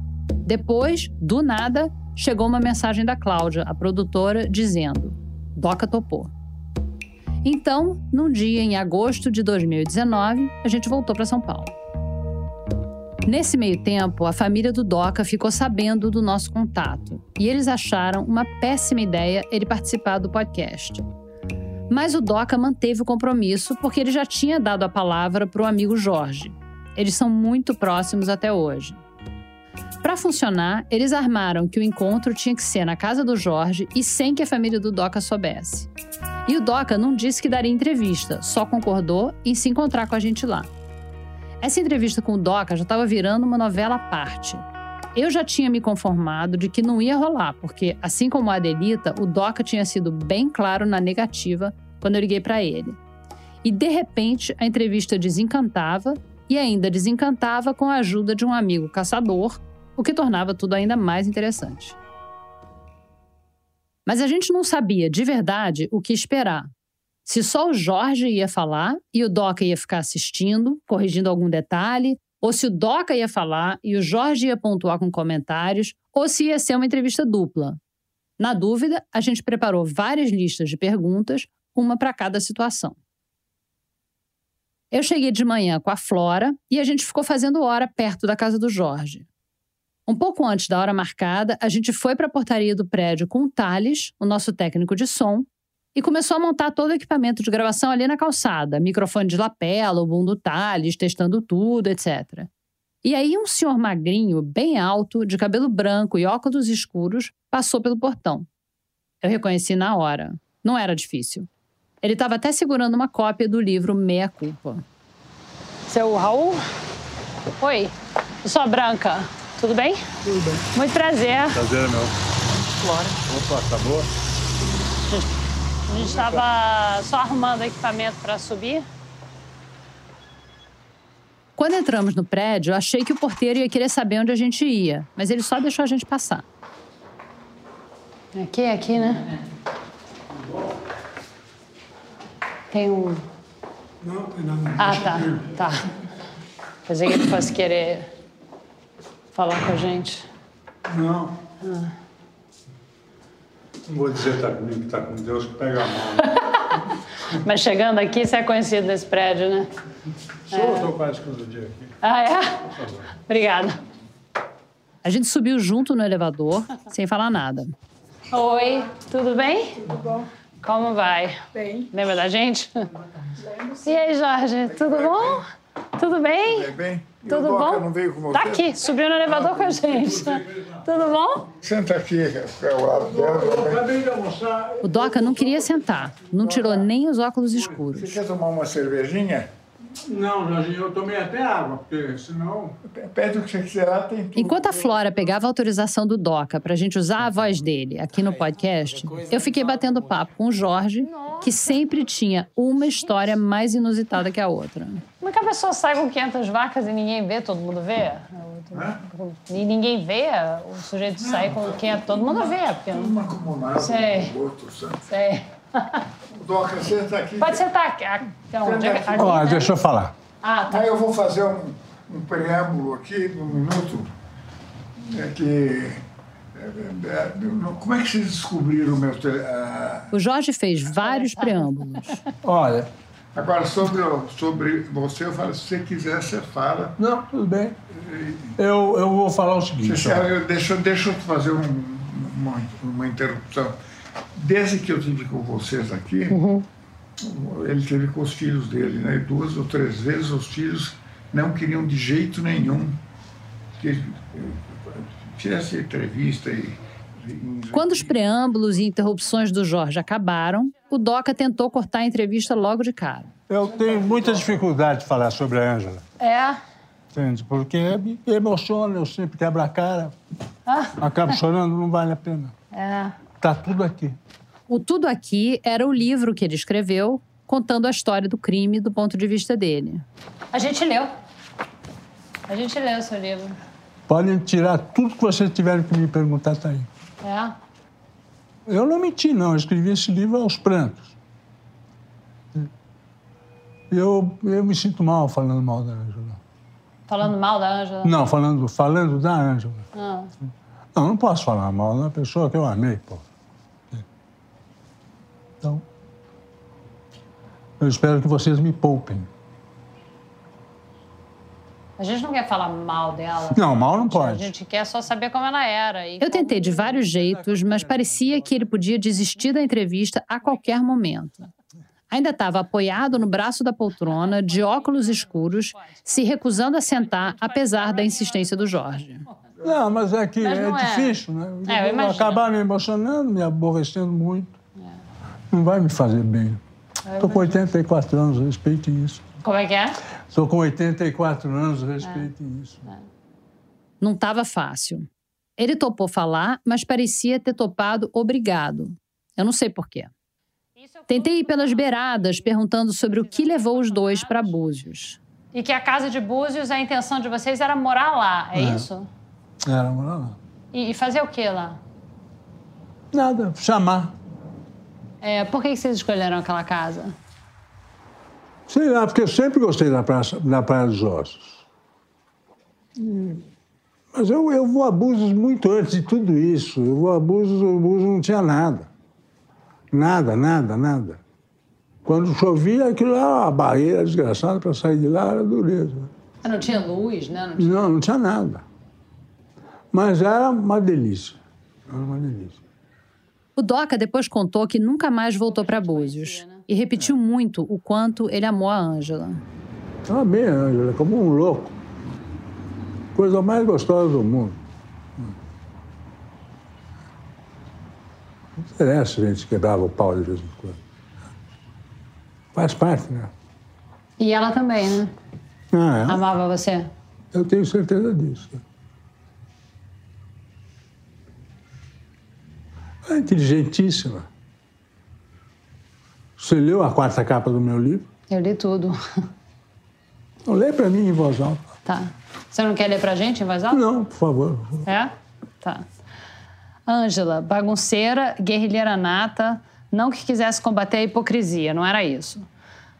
A: Depois, do nada, chegou uma mensagem da Cláudia, a produtora, dizendo: Doca topou. Então, num dia em agosto de 2019, a gente voltou para São Paulo. Nesse meio tempo, a família do Doca ficou sabendo do nosso contato e eles acharam uma péssima ideia ele participar do podcast. Mas o Doca manteve o compromisso porque ele já tinha dado a palavra para o amigo Jorge. Eles são muito próximos até hoje. Para funcionar, eles armaram que o encontro tinha que ser na casa do Jorge e sem que a família do Doca soubesse. E o Doca não disse que daria entrevista, só concordou em se encontrar com a gente lá. Essa entrevista com o Doca já estava virando uma novela à parte. Eu já tinha me conformado de que não ia rolar, porque, assim como a Adelita, o Doca tinha sido bem claro na negativa quando eu liguei para ele. E, de repente, a entrevista desencantava e ainda desencantava com a ajuda de um amigo caçador, o que tornava tudo ainda mais interessante. Mas a gente não sabia de verdade o que esperar. Se só o Jorge ia falar e o Doca ia ficar assistindo, corrigindo algum detalhe, ou se o Doca ia falar e o Jorge ia pontuar com comentários, ou se ia ser uma entrevista dupla. Na dúvida, a gente preparou várias listas de perguntas, uma para cada situação. Eu cheguei de manhã com a Flora e a gente ficou fazendo hora perto da casa do Jorge. Um pouco antes da hora marcada, a gente foi para a portaria do prédio com o Thales, o nosso técnico de som, e começou a montar todo o equipamento de gravação ali na calçada, microfone de lapela, o boom do Thales, testando tudo, etc. E aí um senhor magrinho, bem alto, de cabelo branco e óculos escuros, passou pelo portão. Eu reconheci na hora. Não era difícil. Ele estava até segurando uma cópia do livro Meia Culpa.
C: Seu Raul? Oi, eu sou a Branca. Tudo bem?
H: Tudo bem.
C: Muito prazer.
E: Prazer é meu.
C: Flora.
E: Opa, tá boa?
C: A gente estava só arrumando equipamento para subir.
A: Quando entramos no prédio, eu achei que o porteiro ia querer saber onde a gente ia, mas ele só deixou a gente passar.
C: Aqui, aqui, né? Tem um.
H: Não, tem nada.
C: Ah, tá. Tá. Pensei que ele fosse querer falar com a gente.
H: Não.
C: Ah.
H: Não vou dizer tá comigo que tá com Deus, que pega a mão.
C: Mas chegando aqui, você é conhecido nesse prédio, né?
H: Sou, eu tô quase todo dia aqui.
C: Ah, é? Obrigada.
A: A gente subiu junto no elevador, sem falar nada.
C: Oi, tudo bem? Tudo bom. Como vai?
I: Bem.
C: Lembra da gente? E aí, Jorge, tudo bom? Tudo bem?
H: Tudo bem?
C: Tudo
H: o Doca
C: bom?
H: não veio com
C: Tá aqui, subiu no elevador com a gente. Tudo bom?
H: Senta aqui, que é o lado dela. Acabei de almoçar.
A: O Doca não queria sentar, não tirou nem os óculos escuros.
H: Você quer tomar uma cervejinha?
I: Não, Jorginho, eu tomei até água, porque senão.
H: Pede o que você quiser lá, tem tudo.
A: Enquanto a Flora pegava a autorização do Doca para a gente usar a voz dele aqui no podcast, eu fiquei batendo papo com o Jorge, que sempre tinha uma história mais inusitada que a outra.
C: Como é que a pessoa sai com 500 vacas e ninguém vê, todo mundo vê? E ninguém vê o sujeito sair com 500, todo mundo vê. Porque não...
H: Uma um outro, sabe?
C: Sei.
H: Doca, senta aqui.
C: Pode sentar aqui. Então, onde é que- ali,
I: Ó,
C: né?
I: deixa eu falar.
C: Ah, tá.
H: Aí eu vou fazer um, um preâmbulo aqui, um minuto, é que... é, é, é, como é que vocês descobriram o meu... tele- ah,
A: O Jorge fez vários preâmbulos.
I: Olha,
H: Agora, sobre, sobre você, eu falo, se você quiser, você fala.
I: não, tudo bem. Eu, eu vou falar o
H: Você
I: seguinte.
H: eu- deixa, deixa eu fazer um- uma, uma interrupção. Desde que eu tive com vocês aqui, ele teve com os filhos dele, né? E duas ou três vezes os filhos não queriam de jeito nenhum que ele eh, fizesse entrevista e.
A: Quando os preâmbulos e interrupções do Jorge acabaram, o Doca tentou cortar a entrevista logo de cara.
I: Eu tenho muita dificuldade de falar sobre a Ângela.
C: É.
I: Entende? Porque me emociona, eu sempre quebro a cara. Acabo chorando, não vale a pena.
C: É.
I: Tá tudo aqui.
A: O Tudo Aqui era o livro que ele escreveu contando a história do crime do ponto de vista dele.
C: A gente leu. A gente leu o seu livro.
I: Podem tirar tudo que vocês tiverem que me perguntar, tá aí.
C: É?
I: Eu não menti, não. Eu escrevi esse livro aos prantos. Eu, eu me sinto mal falando mal da Ângela.
C: Falando mal da Ângela?
I: Não, falando, falando da Ângela.
C: Ah.
I: Não, não posso falar mal da pessoa que eu amei, pô. Então, eu espero que vocês me poupem.
C: A gente não quer falar mal dela.
I: Não, mal não
C: A
I: pode.
C: gente quer só saber como ela era. E
A: Eu tentei de vários jeitos, mas parecia que ele podia desistir da entrevista a qualquer momento. Ainda estava apoiado no braço da poltrona, de óculos escuros, se recusando a sentar, apesar da insistência do Jorge.
I: Não, mas é que
C: Mas
I: é
C: não é.
I: difícil, né?
C: É, eu
I: vou.
C: É.
I: acabar me emocionando, me aborrecendo muito. Não vai me fazer bem. Estou com 84 anos, respeite isso.
C: Como é que é?
I: Estou com 84 anos, respeite isso.
A: Não estava fácil. Ele topou falar, mas parecia ter topado obrigado. Eu não sei porquê. Tentei ir pelas beiradas, perguntando sobre o que levou os dois para Búzios.
C: E que a casa de Búzios, a intenção de vocês era morar lá, é,
I: É.
C: isso?
I: Era morar lá.
C: E, e fazer o que lá?
I: Nada, chamar.
C: É, por que vocês escolheram aquela casa?
I: Sei lá, porque eu sempre gostei da, praça, da Praia dos Ossos. E- Mas eu, eu vou a Búzios muito antes de tudo isso. Eu vou a Búzios, o Búzios não tinha nada. Nada, nada, nada. Quando chovia, aquilo era uma barreira desgraçada para sair de lá, era dureza.
C: Não tinha luz, né? Não tinha...
I: Não, não tinha nada. Mas era uma delícia. Era uma delícia.
A: O Doca depois contou que nunca mais voltou para Búzios e repetiu muito o quanto ele amou a Ângela.
I: Estava bem, Ângela, como um louco. Coisa mais gostosa do mundo. Não interessa a gente quebrava o pau de vez em quando. Faz parte, né?
C: E ela também, né?
I: Ah, é?
C: Amava você?
I: Eu tenho certeza disso. É inteligentíssima. Você leu a quarta capa do meu livro?
C: Eu li tudo.
I: Não lê para mim em voz alta.
C: Tá. Você não quer ler pra gente em voz alta?
I: Não, por favor.
C: É? Tá. Ângela, bagunceira, guerrilheira nata, não que quisesse combater a hipocrisia, não era isso.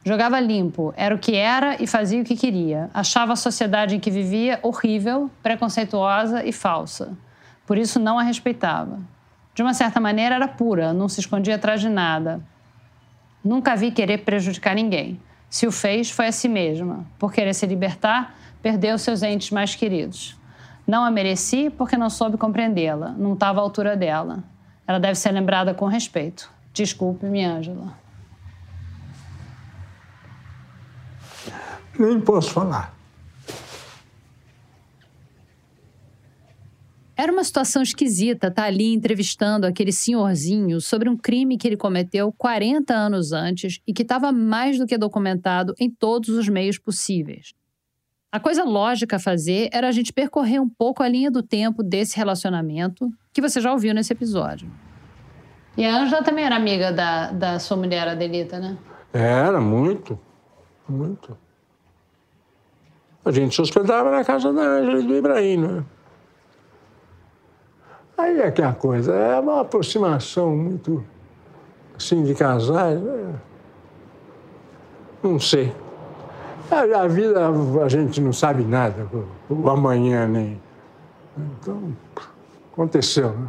C: Jogava limpo, era o que era e fazia o que queria. Achava a sociedade em que vivia horrível, preconceituosa e falsa. Por isso não a respeitava. De uma certa maneira era pura, não se escondia atrás de nada. Nunca vi querer prejudicar ninguém. Se o fez, foi a si mesma. Por querer se libertar, perdeu seus entes mais queridos. Não a mereci porque não soube compreendê-la, não estava à altura dela. Ela deve ser lembrada com respeito. Desculpe-me, Ângela.
I: Nem posso falar.
A: Era uma situação esquisita estar ali entrevistando aquele senhorzinho sobre um crime que ele cometeu 40 anos antes e que estava mais do que documentado em todos os meios possíveis. A coisa lógica a fazer era a gente percorrer um pouco a linha do tempo desse relacionamento, que você já ouviu nesse episódio.
C: E a Ângela também era amiga da, da sua mulher, Adelita, né?
I: Era, muito. Muito. A gente se hospedava na casa da Ângela e do Ibrahim, né? Aí é que a coisa, é uma aproximação muito, assim, de casais, né? Não sei. A, a vida, a gente não sabe nada, o, o amanhã nem... Então, aconteceu, né?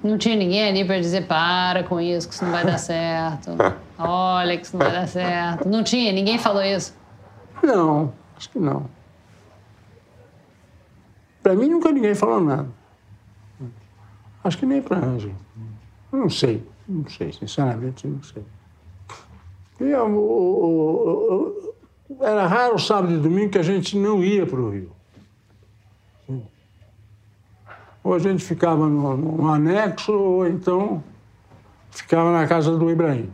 C: Não tinha ninguém ali para dizer para com isso, que isso não vai dar certo. Olha que isso não vai dar certo. Não tinha, ninguém falou isso.
I: Não, acho que não. Para mim nunca ninguém falou nada. Acho que nem para Ângela. Não sei, não sei, sinceramente não sei. Era raro sábado e domingo que a gente não ia para o Rio. Ou a gente ficava no, no anexo, ou então ficava na casa do Ibrahim.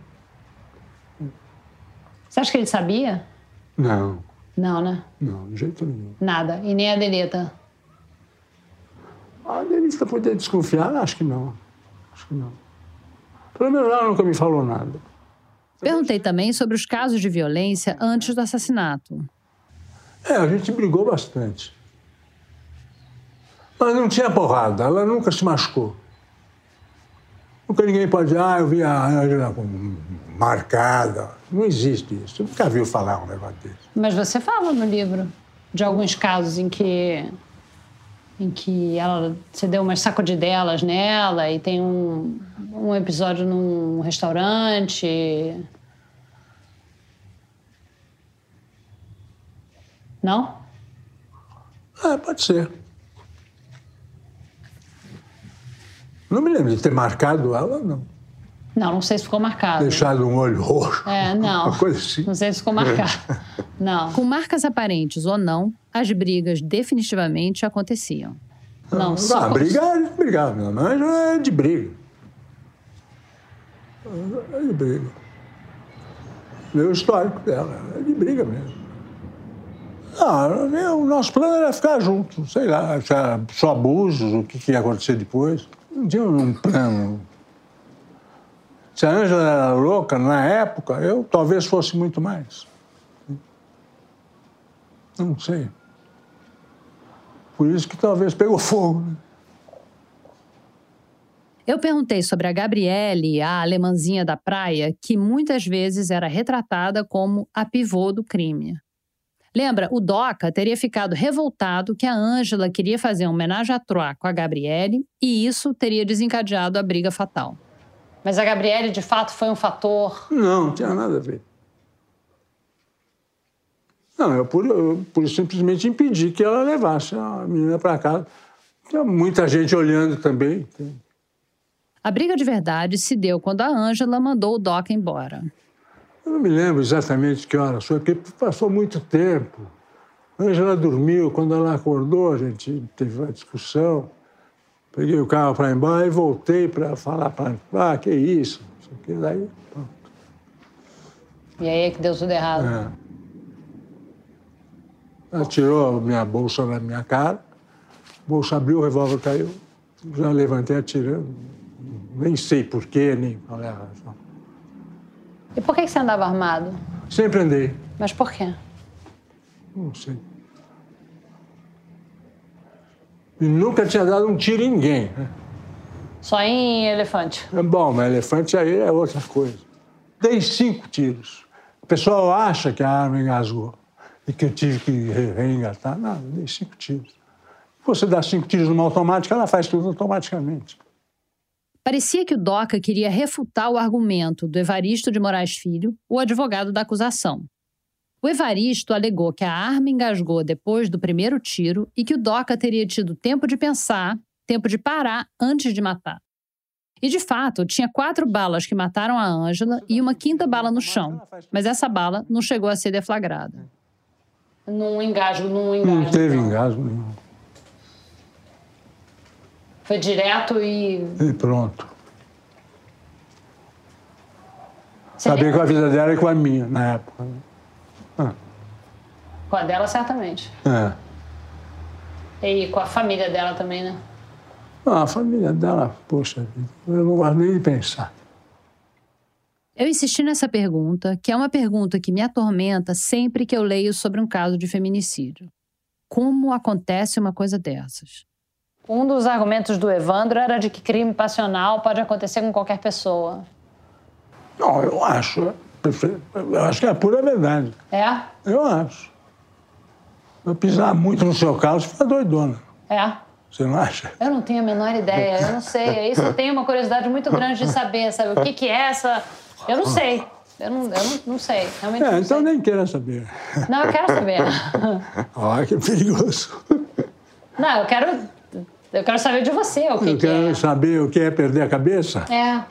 C: Você acha que ele sabia?
I: Não,
C: Não, né?
I: não, de jeito nenhum.
C: Nada. E nem a Adelita.
I: A Denise poder desconfiar? Acho que não. Acho que não. Pelo menos ela nunca me falou nada.
A: Perguntei também sobre os casos de violência antes do assassinato.
I: É, a gente brigou bastante. Mas não tinha porrada, ela nunca se machucou. Nunca ninguém pode dizer, ah, eu vi a Ângela marcada. Não existe isso. Você nunca viu falar um negócio desse.
C: Mas você fala no livro de alguns casos em que em que ela você deu umas sacudidelas nela e tem um, um episódio num restaurante. Não?
I: É, pode ser. Não me lembro de ter marcado ela, não.
C: Não, não sei se ficou marcado.
I: Deixado um olho roxo.
C: É, não.
I: Uma coisa assim.
C: Não sei se ficou marcado. Não.
A: Com marcas aparentes ou não, as brigas definitivamente aconteciam.
C: Não,
I: Ah,
C: só.
I: brigar, brigar. Minha mãe já é de briga. É de briga. Meu histórico dela é de briga mesmo. Ah, o nosso plano era ficar juntos, sei lá, só abusos, o que, que ia acontecer depois. Não tinha um plano. Se a Ângela era louca na época, eu talvez fosse muito mais. Não sei. Por isso que talvez pegou fogo. né?
A: Eu perguntei sobre a Gabriele, a alemãzinha da praia, que muitas vezes era retratada como a pivô do crime. Lembra, o Doca teria ficado revoltado que a Ângela queria fazer uma homenagem à Troá com a Gabriele e isso teria desencadeado a briga fatal.
C: Mas a Gabriele, de fato, foi um fator.
I: Não, não tinha nada a ver. Não, eu por, eu por simplesmente impedir que ela levasse a menina para casa. Tinha muita gente olhando também.
A: A briga de verdade se deu quando a Ângela mandou o Doca embora.
I: Eu não me lembro exatamente que horas foi, porque passou muito tempo. A Ângela dormiu, quando ela acordou, a gente teve uma discussão. Peguei o carro para ir embora e voltei para falar para ela, ah, que isso, não daí, pronto.
C: E aí é que deu tudo errado.
I: É. Ela tirou a minha bolsa na minha cara, a bolsa abriu, o revólver caiu. Já levantei atirando. Nem sei porquê, nem qual é a razão.
C: E por que você andava armado?
I: Sempre andei,
C: Mas por quê?
I: não sei. E nunca tinha dado um tiro em ninguém. né?
C: Só em elefante.
I: Bom, mas elefante aí é outra coisa. Dei cinco tiros. O pessoal acha que a arma engasgou e que eu tive que re- reengatar. Não, dei cinco tiros. Você dá cinco tiros numa automática, ela faz tudo automaticamente.
A: Parecia que o Doca queria refutar o argumento do Evaristo de Moraes Filho, o advogado da acusação. O Evaristo alegou que a arma engasgou depois do primeiro tiro e que o Doca teria tido tempo de pensar, tempo de parar antes de matar. E de fato, tinha quatro balas que mataram a Ângela e uma quinta bala no chão, mas essa bala não chegou a ser deflagrada.
C: Num engasgo, num engasgo.
I: Não teve engasgo nenhum.
C: Foi direto e.
I: E pronto.
C: Você
I: Sabia com a vida dela e com a minha, na época. Ah,
C: Com a dela, certamente.
I: é.
C: E com a família dela também, né?
I: Ah, a família dela, poxa vida, eu não gosto nem de pensar.
A: Eu insisti nessa pergunta, que é uma pergunta que me atormenta sempre que eu leio sobre um caso de feminicídio. Como acontece uma coisa dessas?
C: Um dos argumentos do Evandro era de que crime passional pode acontecer com qualquer pessoa.
I: Não, eu acho. Eu acho que é a pura verdade.
C: É?
I: Eu acho. Eu pisar muito no seu carro, você fica doidona.
C: É.
I: Você não acha?
C: Eu não tenho a menor ideia, eu não sei. É isso, eu tenho uma curiosidade muito grande de saber, sabe? O que, que é essa. Eu não sei. Eu não, eu não, não sei. Realmente
I: É,
C: não
I: então
C: sei.
I: nem queira saber.
C: Não, eu quero saber.
I: Olha que perigoso.
C: Não, eu quero. Eu quero saber de você o que,
I: Eu
C: que
I: quero
C: é.
I: saber o que é perder a cabeça.
C: É.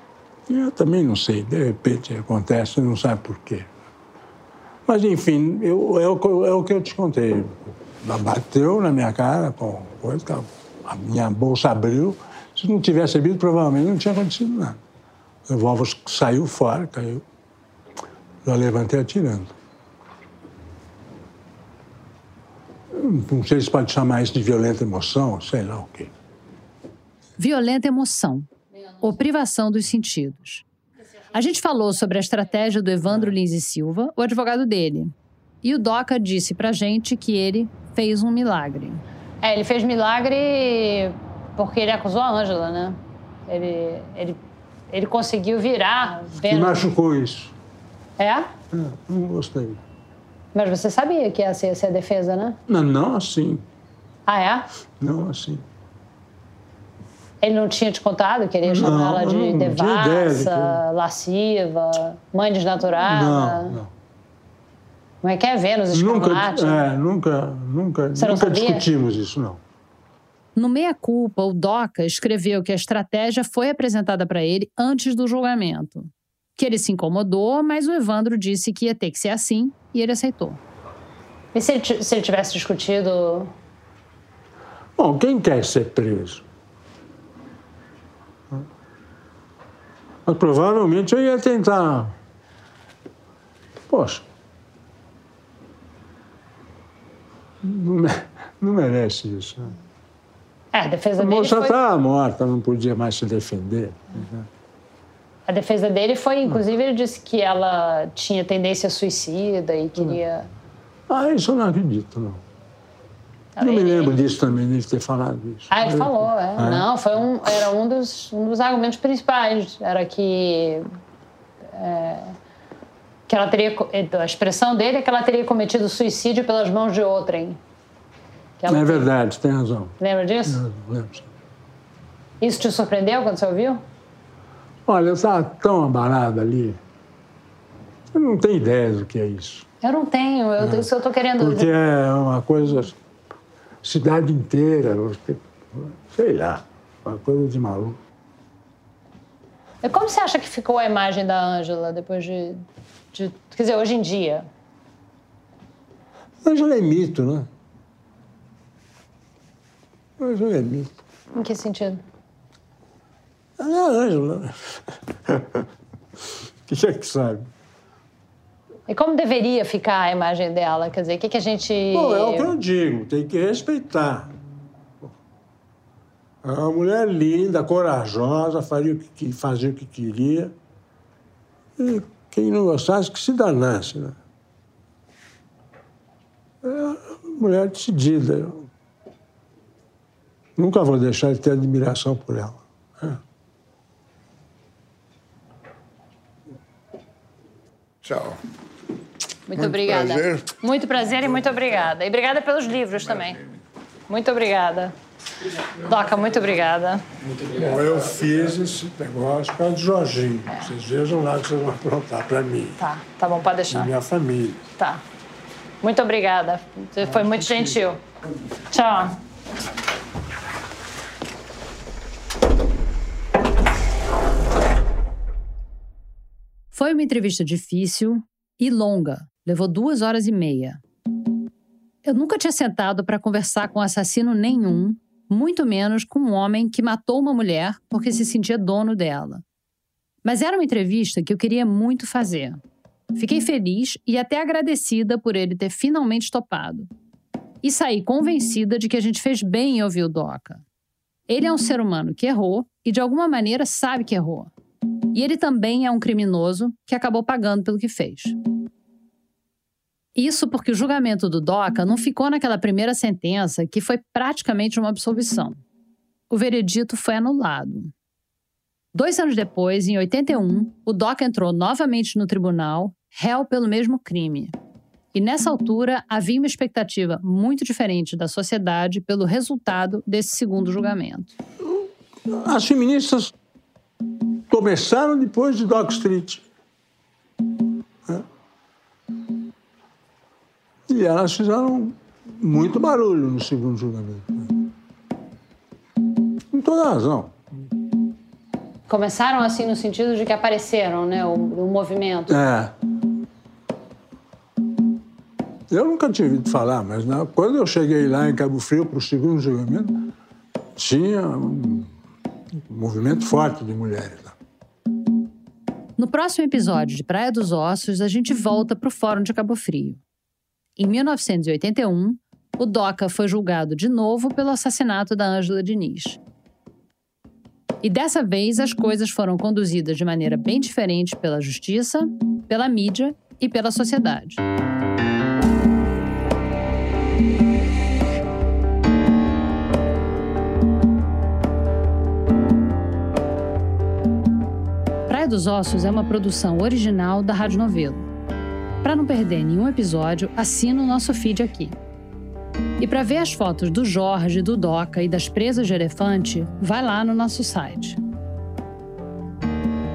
I: Eu também não sei. De repente acontece, não sabe por quê. Mas, enfim, eu, é, o, é o que eu te contei. Bateu na minha cara com coisa, a minha bolsa abriu. Se não tivesse abrido, provavelmente não tinha acontecido nada. O revólver saiu fora, caiu. Eu levantei atirando. Não sei se pode chamar isso de violenta emoção, sei lá o quê.
A: Violenta emoção, ou privação dos sentidos. A gente falou sobre a estratégia do Evandro Lins e Silva, o advogado dele. E o Doca disse pra gente que ele fez um milagre.
C: É, ele fez milagre porque ele acusou a Ângela, né? Ele, ele, ele conseguiu virar.
I: Me
C: Vendo...
I: machucou isso.
C: É?
I: É, não gostei.
C: Mas você sabia que essa ia ser a defesa, né?
I: Não, não assim.
C: Ah, é?
I: Não assim.
C: Ele não tinha te contado que ele ia chamar ela de
I: não,
C: devassa, lasciva, mãe desnaturada?
I: Não, não.
C: Como é que é Vênus
I: Nunca, é, nunca, nunca,
C: Você
I: nunca discutimos isso, não.
A: No Meia Culpa, o Doca escreveu que a estratégia foi apresentada para ele antes do julgamento. Que ele se incomodou, mas o Evandro disse que ia ter que ser assim e ele aceitou.
C: E se ele, se ele tivesse discutido...
I: Bom, quem quer ser preso? Mas provavelmente eu ia tentar. Poxa. Não, não merece isso. né?
C: É, a defesa
I: A
C: dele
I: moça
C: foi...
I: estava morta, não podia mais se defender.
C: A defesa dele foi, inclusive, ele disse que ela tinha tendência suicida e queria...
I: Ah, isso eu não acredito, não. Não me lembro disso também, dele ter falado isso.
C: Ah, ele falou, é.
I: É?
C: Não, foi um, era um dos, um dos argumentos principais. Era que. é, que ela teria. co- A expressão dele é que ela teria cometido suicídio pelas mãos de outrem.
I: É verdade, tem razão.
C: Lembra disso?
I: Eu lembro.
C: Isso te surpreendeu quando você ouviu?
I: Olha, eu estava tão abalado ali. Eu não tenho ideia do que é isso.
C: Eu não tenho, eu, isso eu estou querendo.
I: Porque é uma coisa. Cidade inteira, sei lá, uma coisa de maluco.
C: E Como você acha que ficou a imagem da Ângela depois de, de. Quer dizer, hoje em dia?
I: Ângela é mito, né? Ângela é mito.
C: Em que sentido?
I: Ela é Ângela. Quem é que sabe?
C: E como deveria ficar a imagem dela? Quer dizer, o que, que a gente.
I: Bom, é o que eu digo, tem que respeitar. É uma mulher linda, corajosa, faria o que, que- fazia o que queria. E quem não gostasse, que se danasse. Né? É uma mulher decidida. Eu nunca vou deixar de ter admiração por ela. É.
H: Tchau.
C: Muito,
H: Muito
C: obrigada.
H: prazer.
C: Muito prazer e muito obrigada. E obrigada pelos livros também. Muito obrigada. Doca, muito obrigada.
I: Bom, eu fiz esse negócio por causa do Jorginho. Vocês vejam lá o que vocês vão aprontar para mim
C: Tá, tá bom, pode
I: e
C: deixar.
I: minha família.
C: Tá. Muito obrigada. Você foi muito gentil. Tchau.
A: Foi uma entrevista difícil e longa, levou duas horas e meia. Eu nunca tinha sentado para conversar com assassino nenhum, muito menos com um homem que matou uma mulher porque se sentia dono dela. Mas era uma entrevista que eu queria muito fazer. Fiquei feliz e até agradecida por ele ter finalmente topado. E saí convencida de que a gente fez bem em ouvir o Doca. Ele é um ser humano que errou e de alguma maneira sabe que errou. E ele também é um criminoso que acabou pagando pelo que fez. Isso porque o julgamento do DOCA não ficou naquela primeira sentença que foi praticamente uma absolvição. O veredito foi anulado. Dois anos depois, em 81, o DOCA entrou novamente no tribunal, réu pelo mesmo crime. E nessa altura havia uma expectativa muito diferente da sociedade pelo resultado desse segundo julgamento.
I: As feministas começaram depois de Dock Street. E elas fizeram muito barulho no segundo julgamento. né? Com toda razão.
C: Começaram assim no sentido de que apareceram, né? O, o movimento.
I: É. Eu nunca tinha ouvido falar, mas na- quando eu cheguei lá em Cabo Frio para o segundo julgamento, tinha um movimento forte de mulheres lá.
A: No próximo episódio de Praia dos Ossos, a gente volta para o Fórum de Cabo Frio. Em 1981, o DOCA foi julgado de novo pelo assassinato da Ângela Diniz. E dessa vez as coisas foram conduzidas de maneira bem diferente pela justiça, pela mídia e pela sociedade. Praia dos Ossos é uma produção original da Rádio Novelo. Para não perder nenhum episódio, assina o nosso feed aqui. E para ver as fotos do Jorge, do Doca e das presas de elefante, vai lá no nosso site.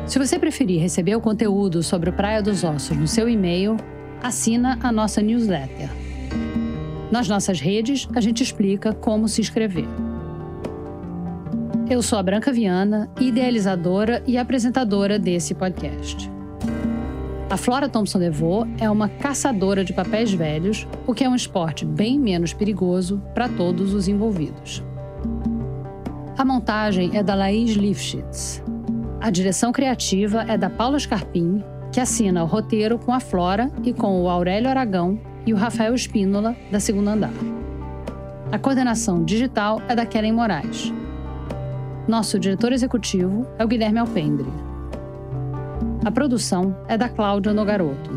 A: Se você preferir receber o conteúdo sobre o Praia dos Ossos no seu e-mail, assina a nossa newsletter. Nas nossas redes, a gente explica como se inscrever. Eu sou a Branca Viana, idealizadora e apresentadora desse podcast. A Flora Thompson DeVoe é uma caçadora de papéis velhos, o que é um esporte bem menos perigoso para todos os envolvidos. A montagem é da Laís Lifshitz. A direção criativa é da Paula Scarpim, que assina o roteiro com a Flora e com o Aurélio Aragão e o Rafael Espínola, da Segunda Andar. A coordenação digital é da Kellen Moraes. Nosso diretor executivo é o Guilherme Alpendre. A produção é da Cláudia Nogaroto.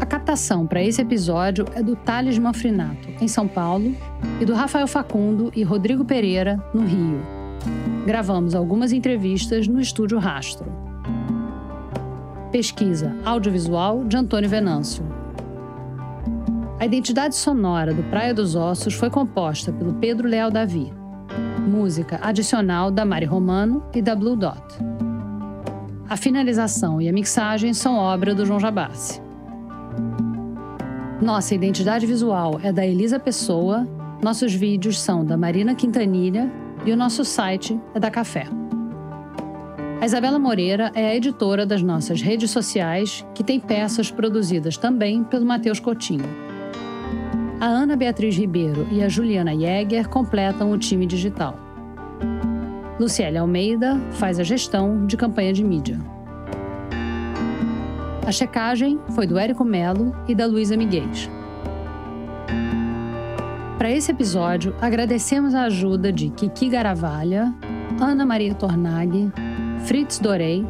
A: A captação para esse episódio é do Thales Manfrinato, em São Paulo, e do Rafael Facundo e Rodrigo Pereira, no Rio. Gravamos algumas entrevistas no estúdio Rastro. Pesquisa audiovisual de Antônio Venâncio. A identidade sonora do Praia dos Ossos foi composta pelo Pedro Leal Davi. Música adicional da Mari Romano e da Blue Dot. A finalização e a mixagem são obra do João Jabassi. Nossa identidade visual é da Elisa Pessoa, nossos vídeos são da Marina Quintanilha e o nosso site é da Café. A Isabela Moreira é a editora das nossas redes sociais, que tem peças produzidas também pelo Matheus Coutinho. A Ana Beatriz Ribeiro e a Juliana Jäger completam o time digital. Luciele Almeida faz a gestão de campanha de mídia. A checagem foi do Érico Melo e da Luísa Miguel. Para esse episódio, agradecemos a ajuda de Kiki Garavalha, Ana Maria Tornag, Fritz Dorei,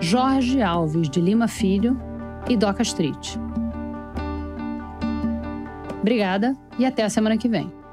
A: Jorge Alves de Lima Filho e Doca Street. Obrigada e até a semana que vem.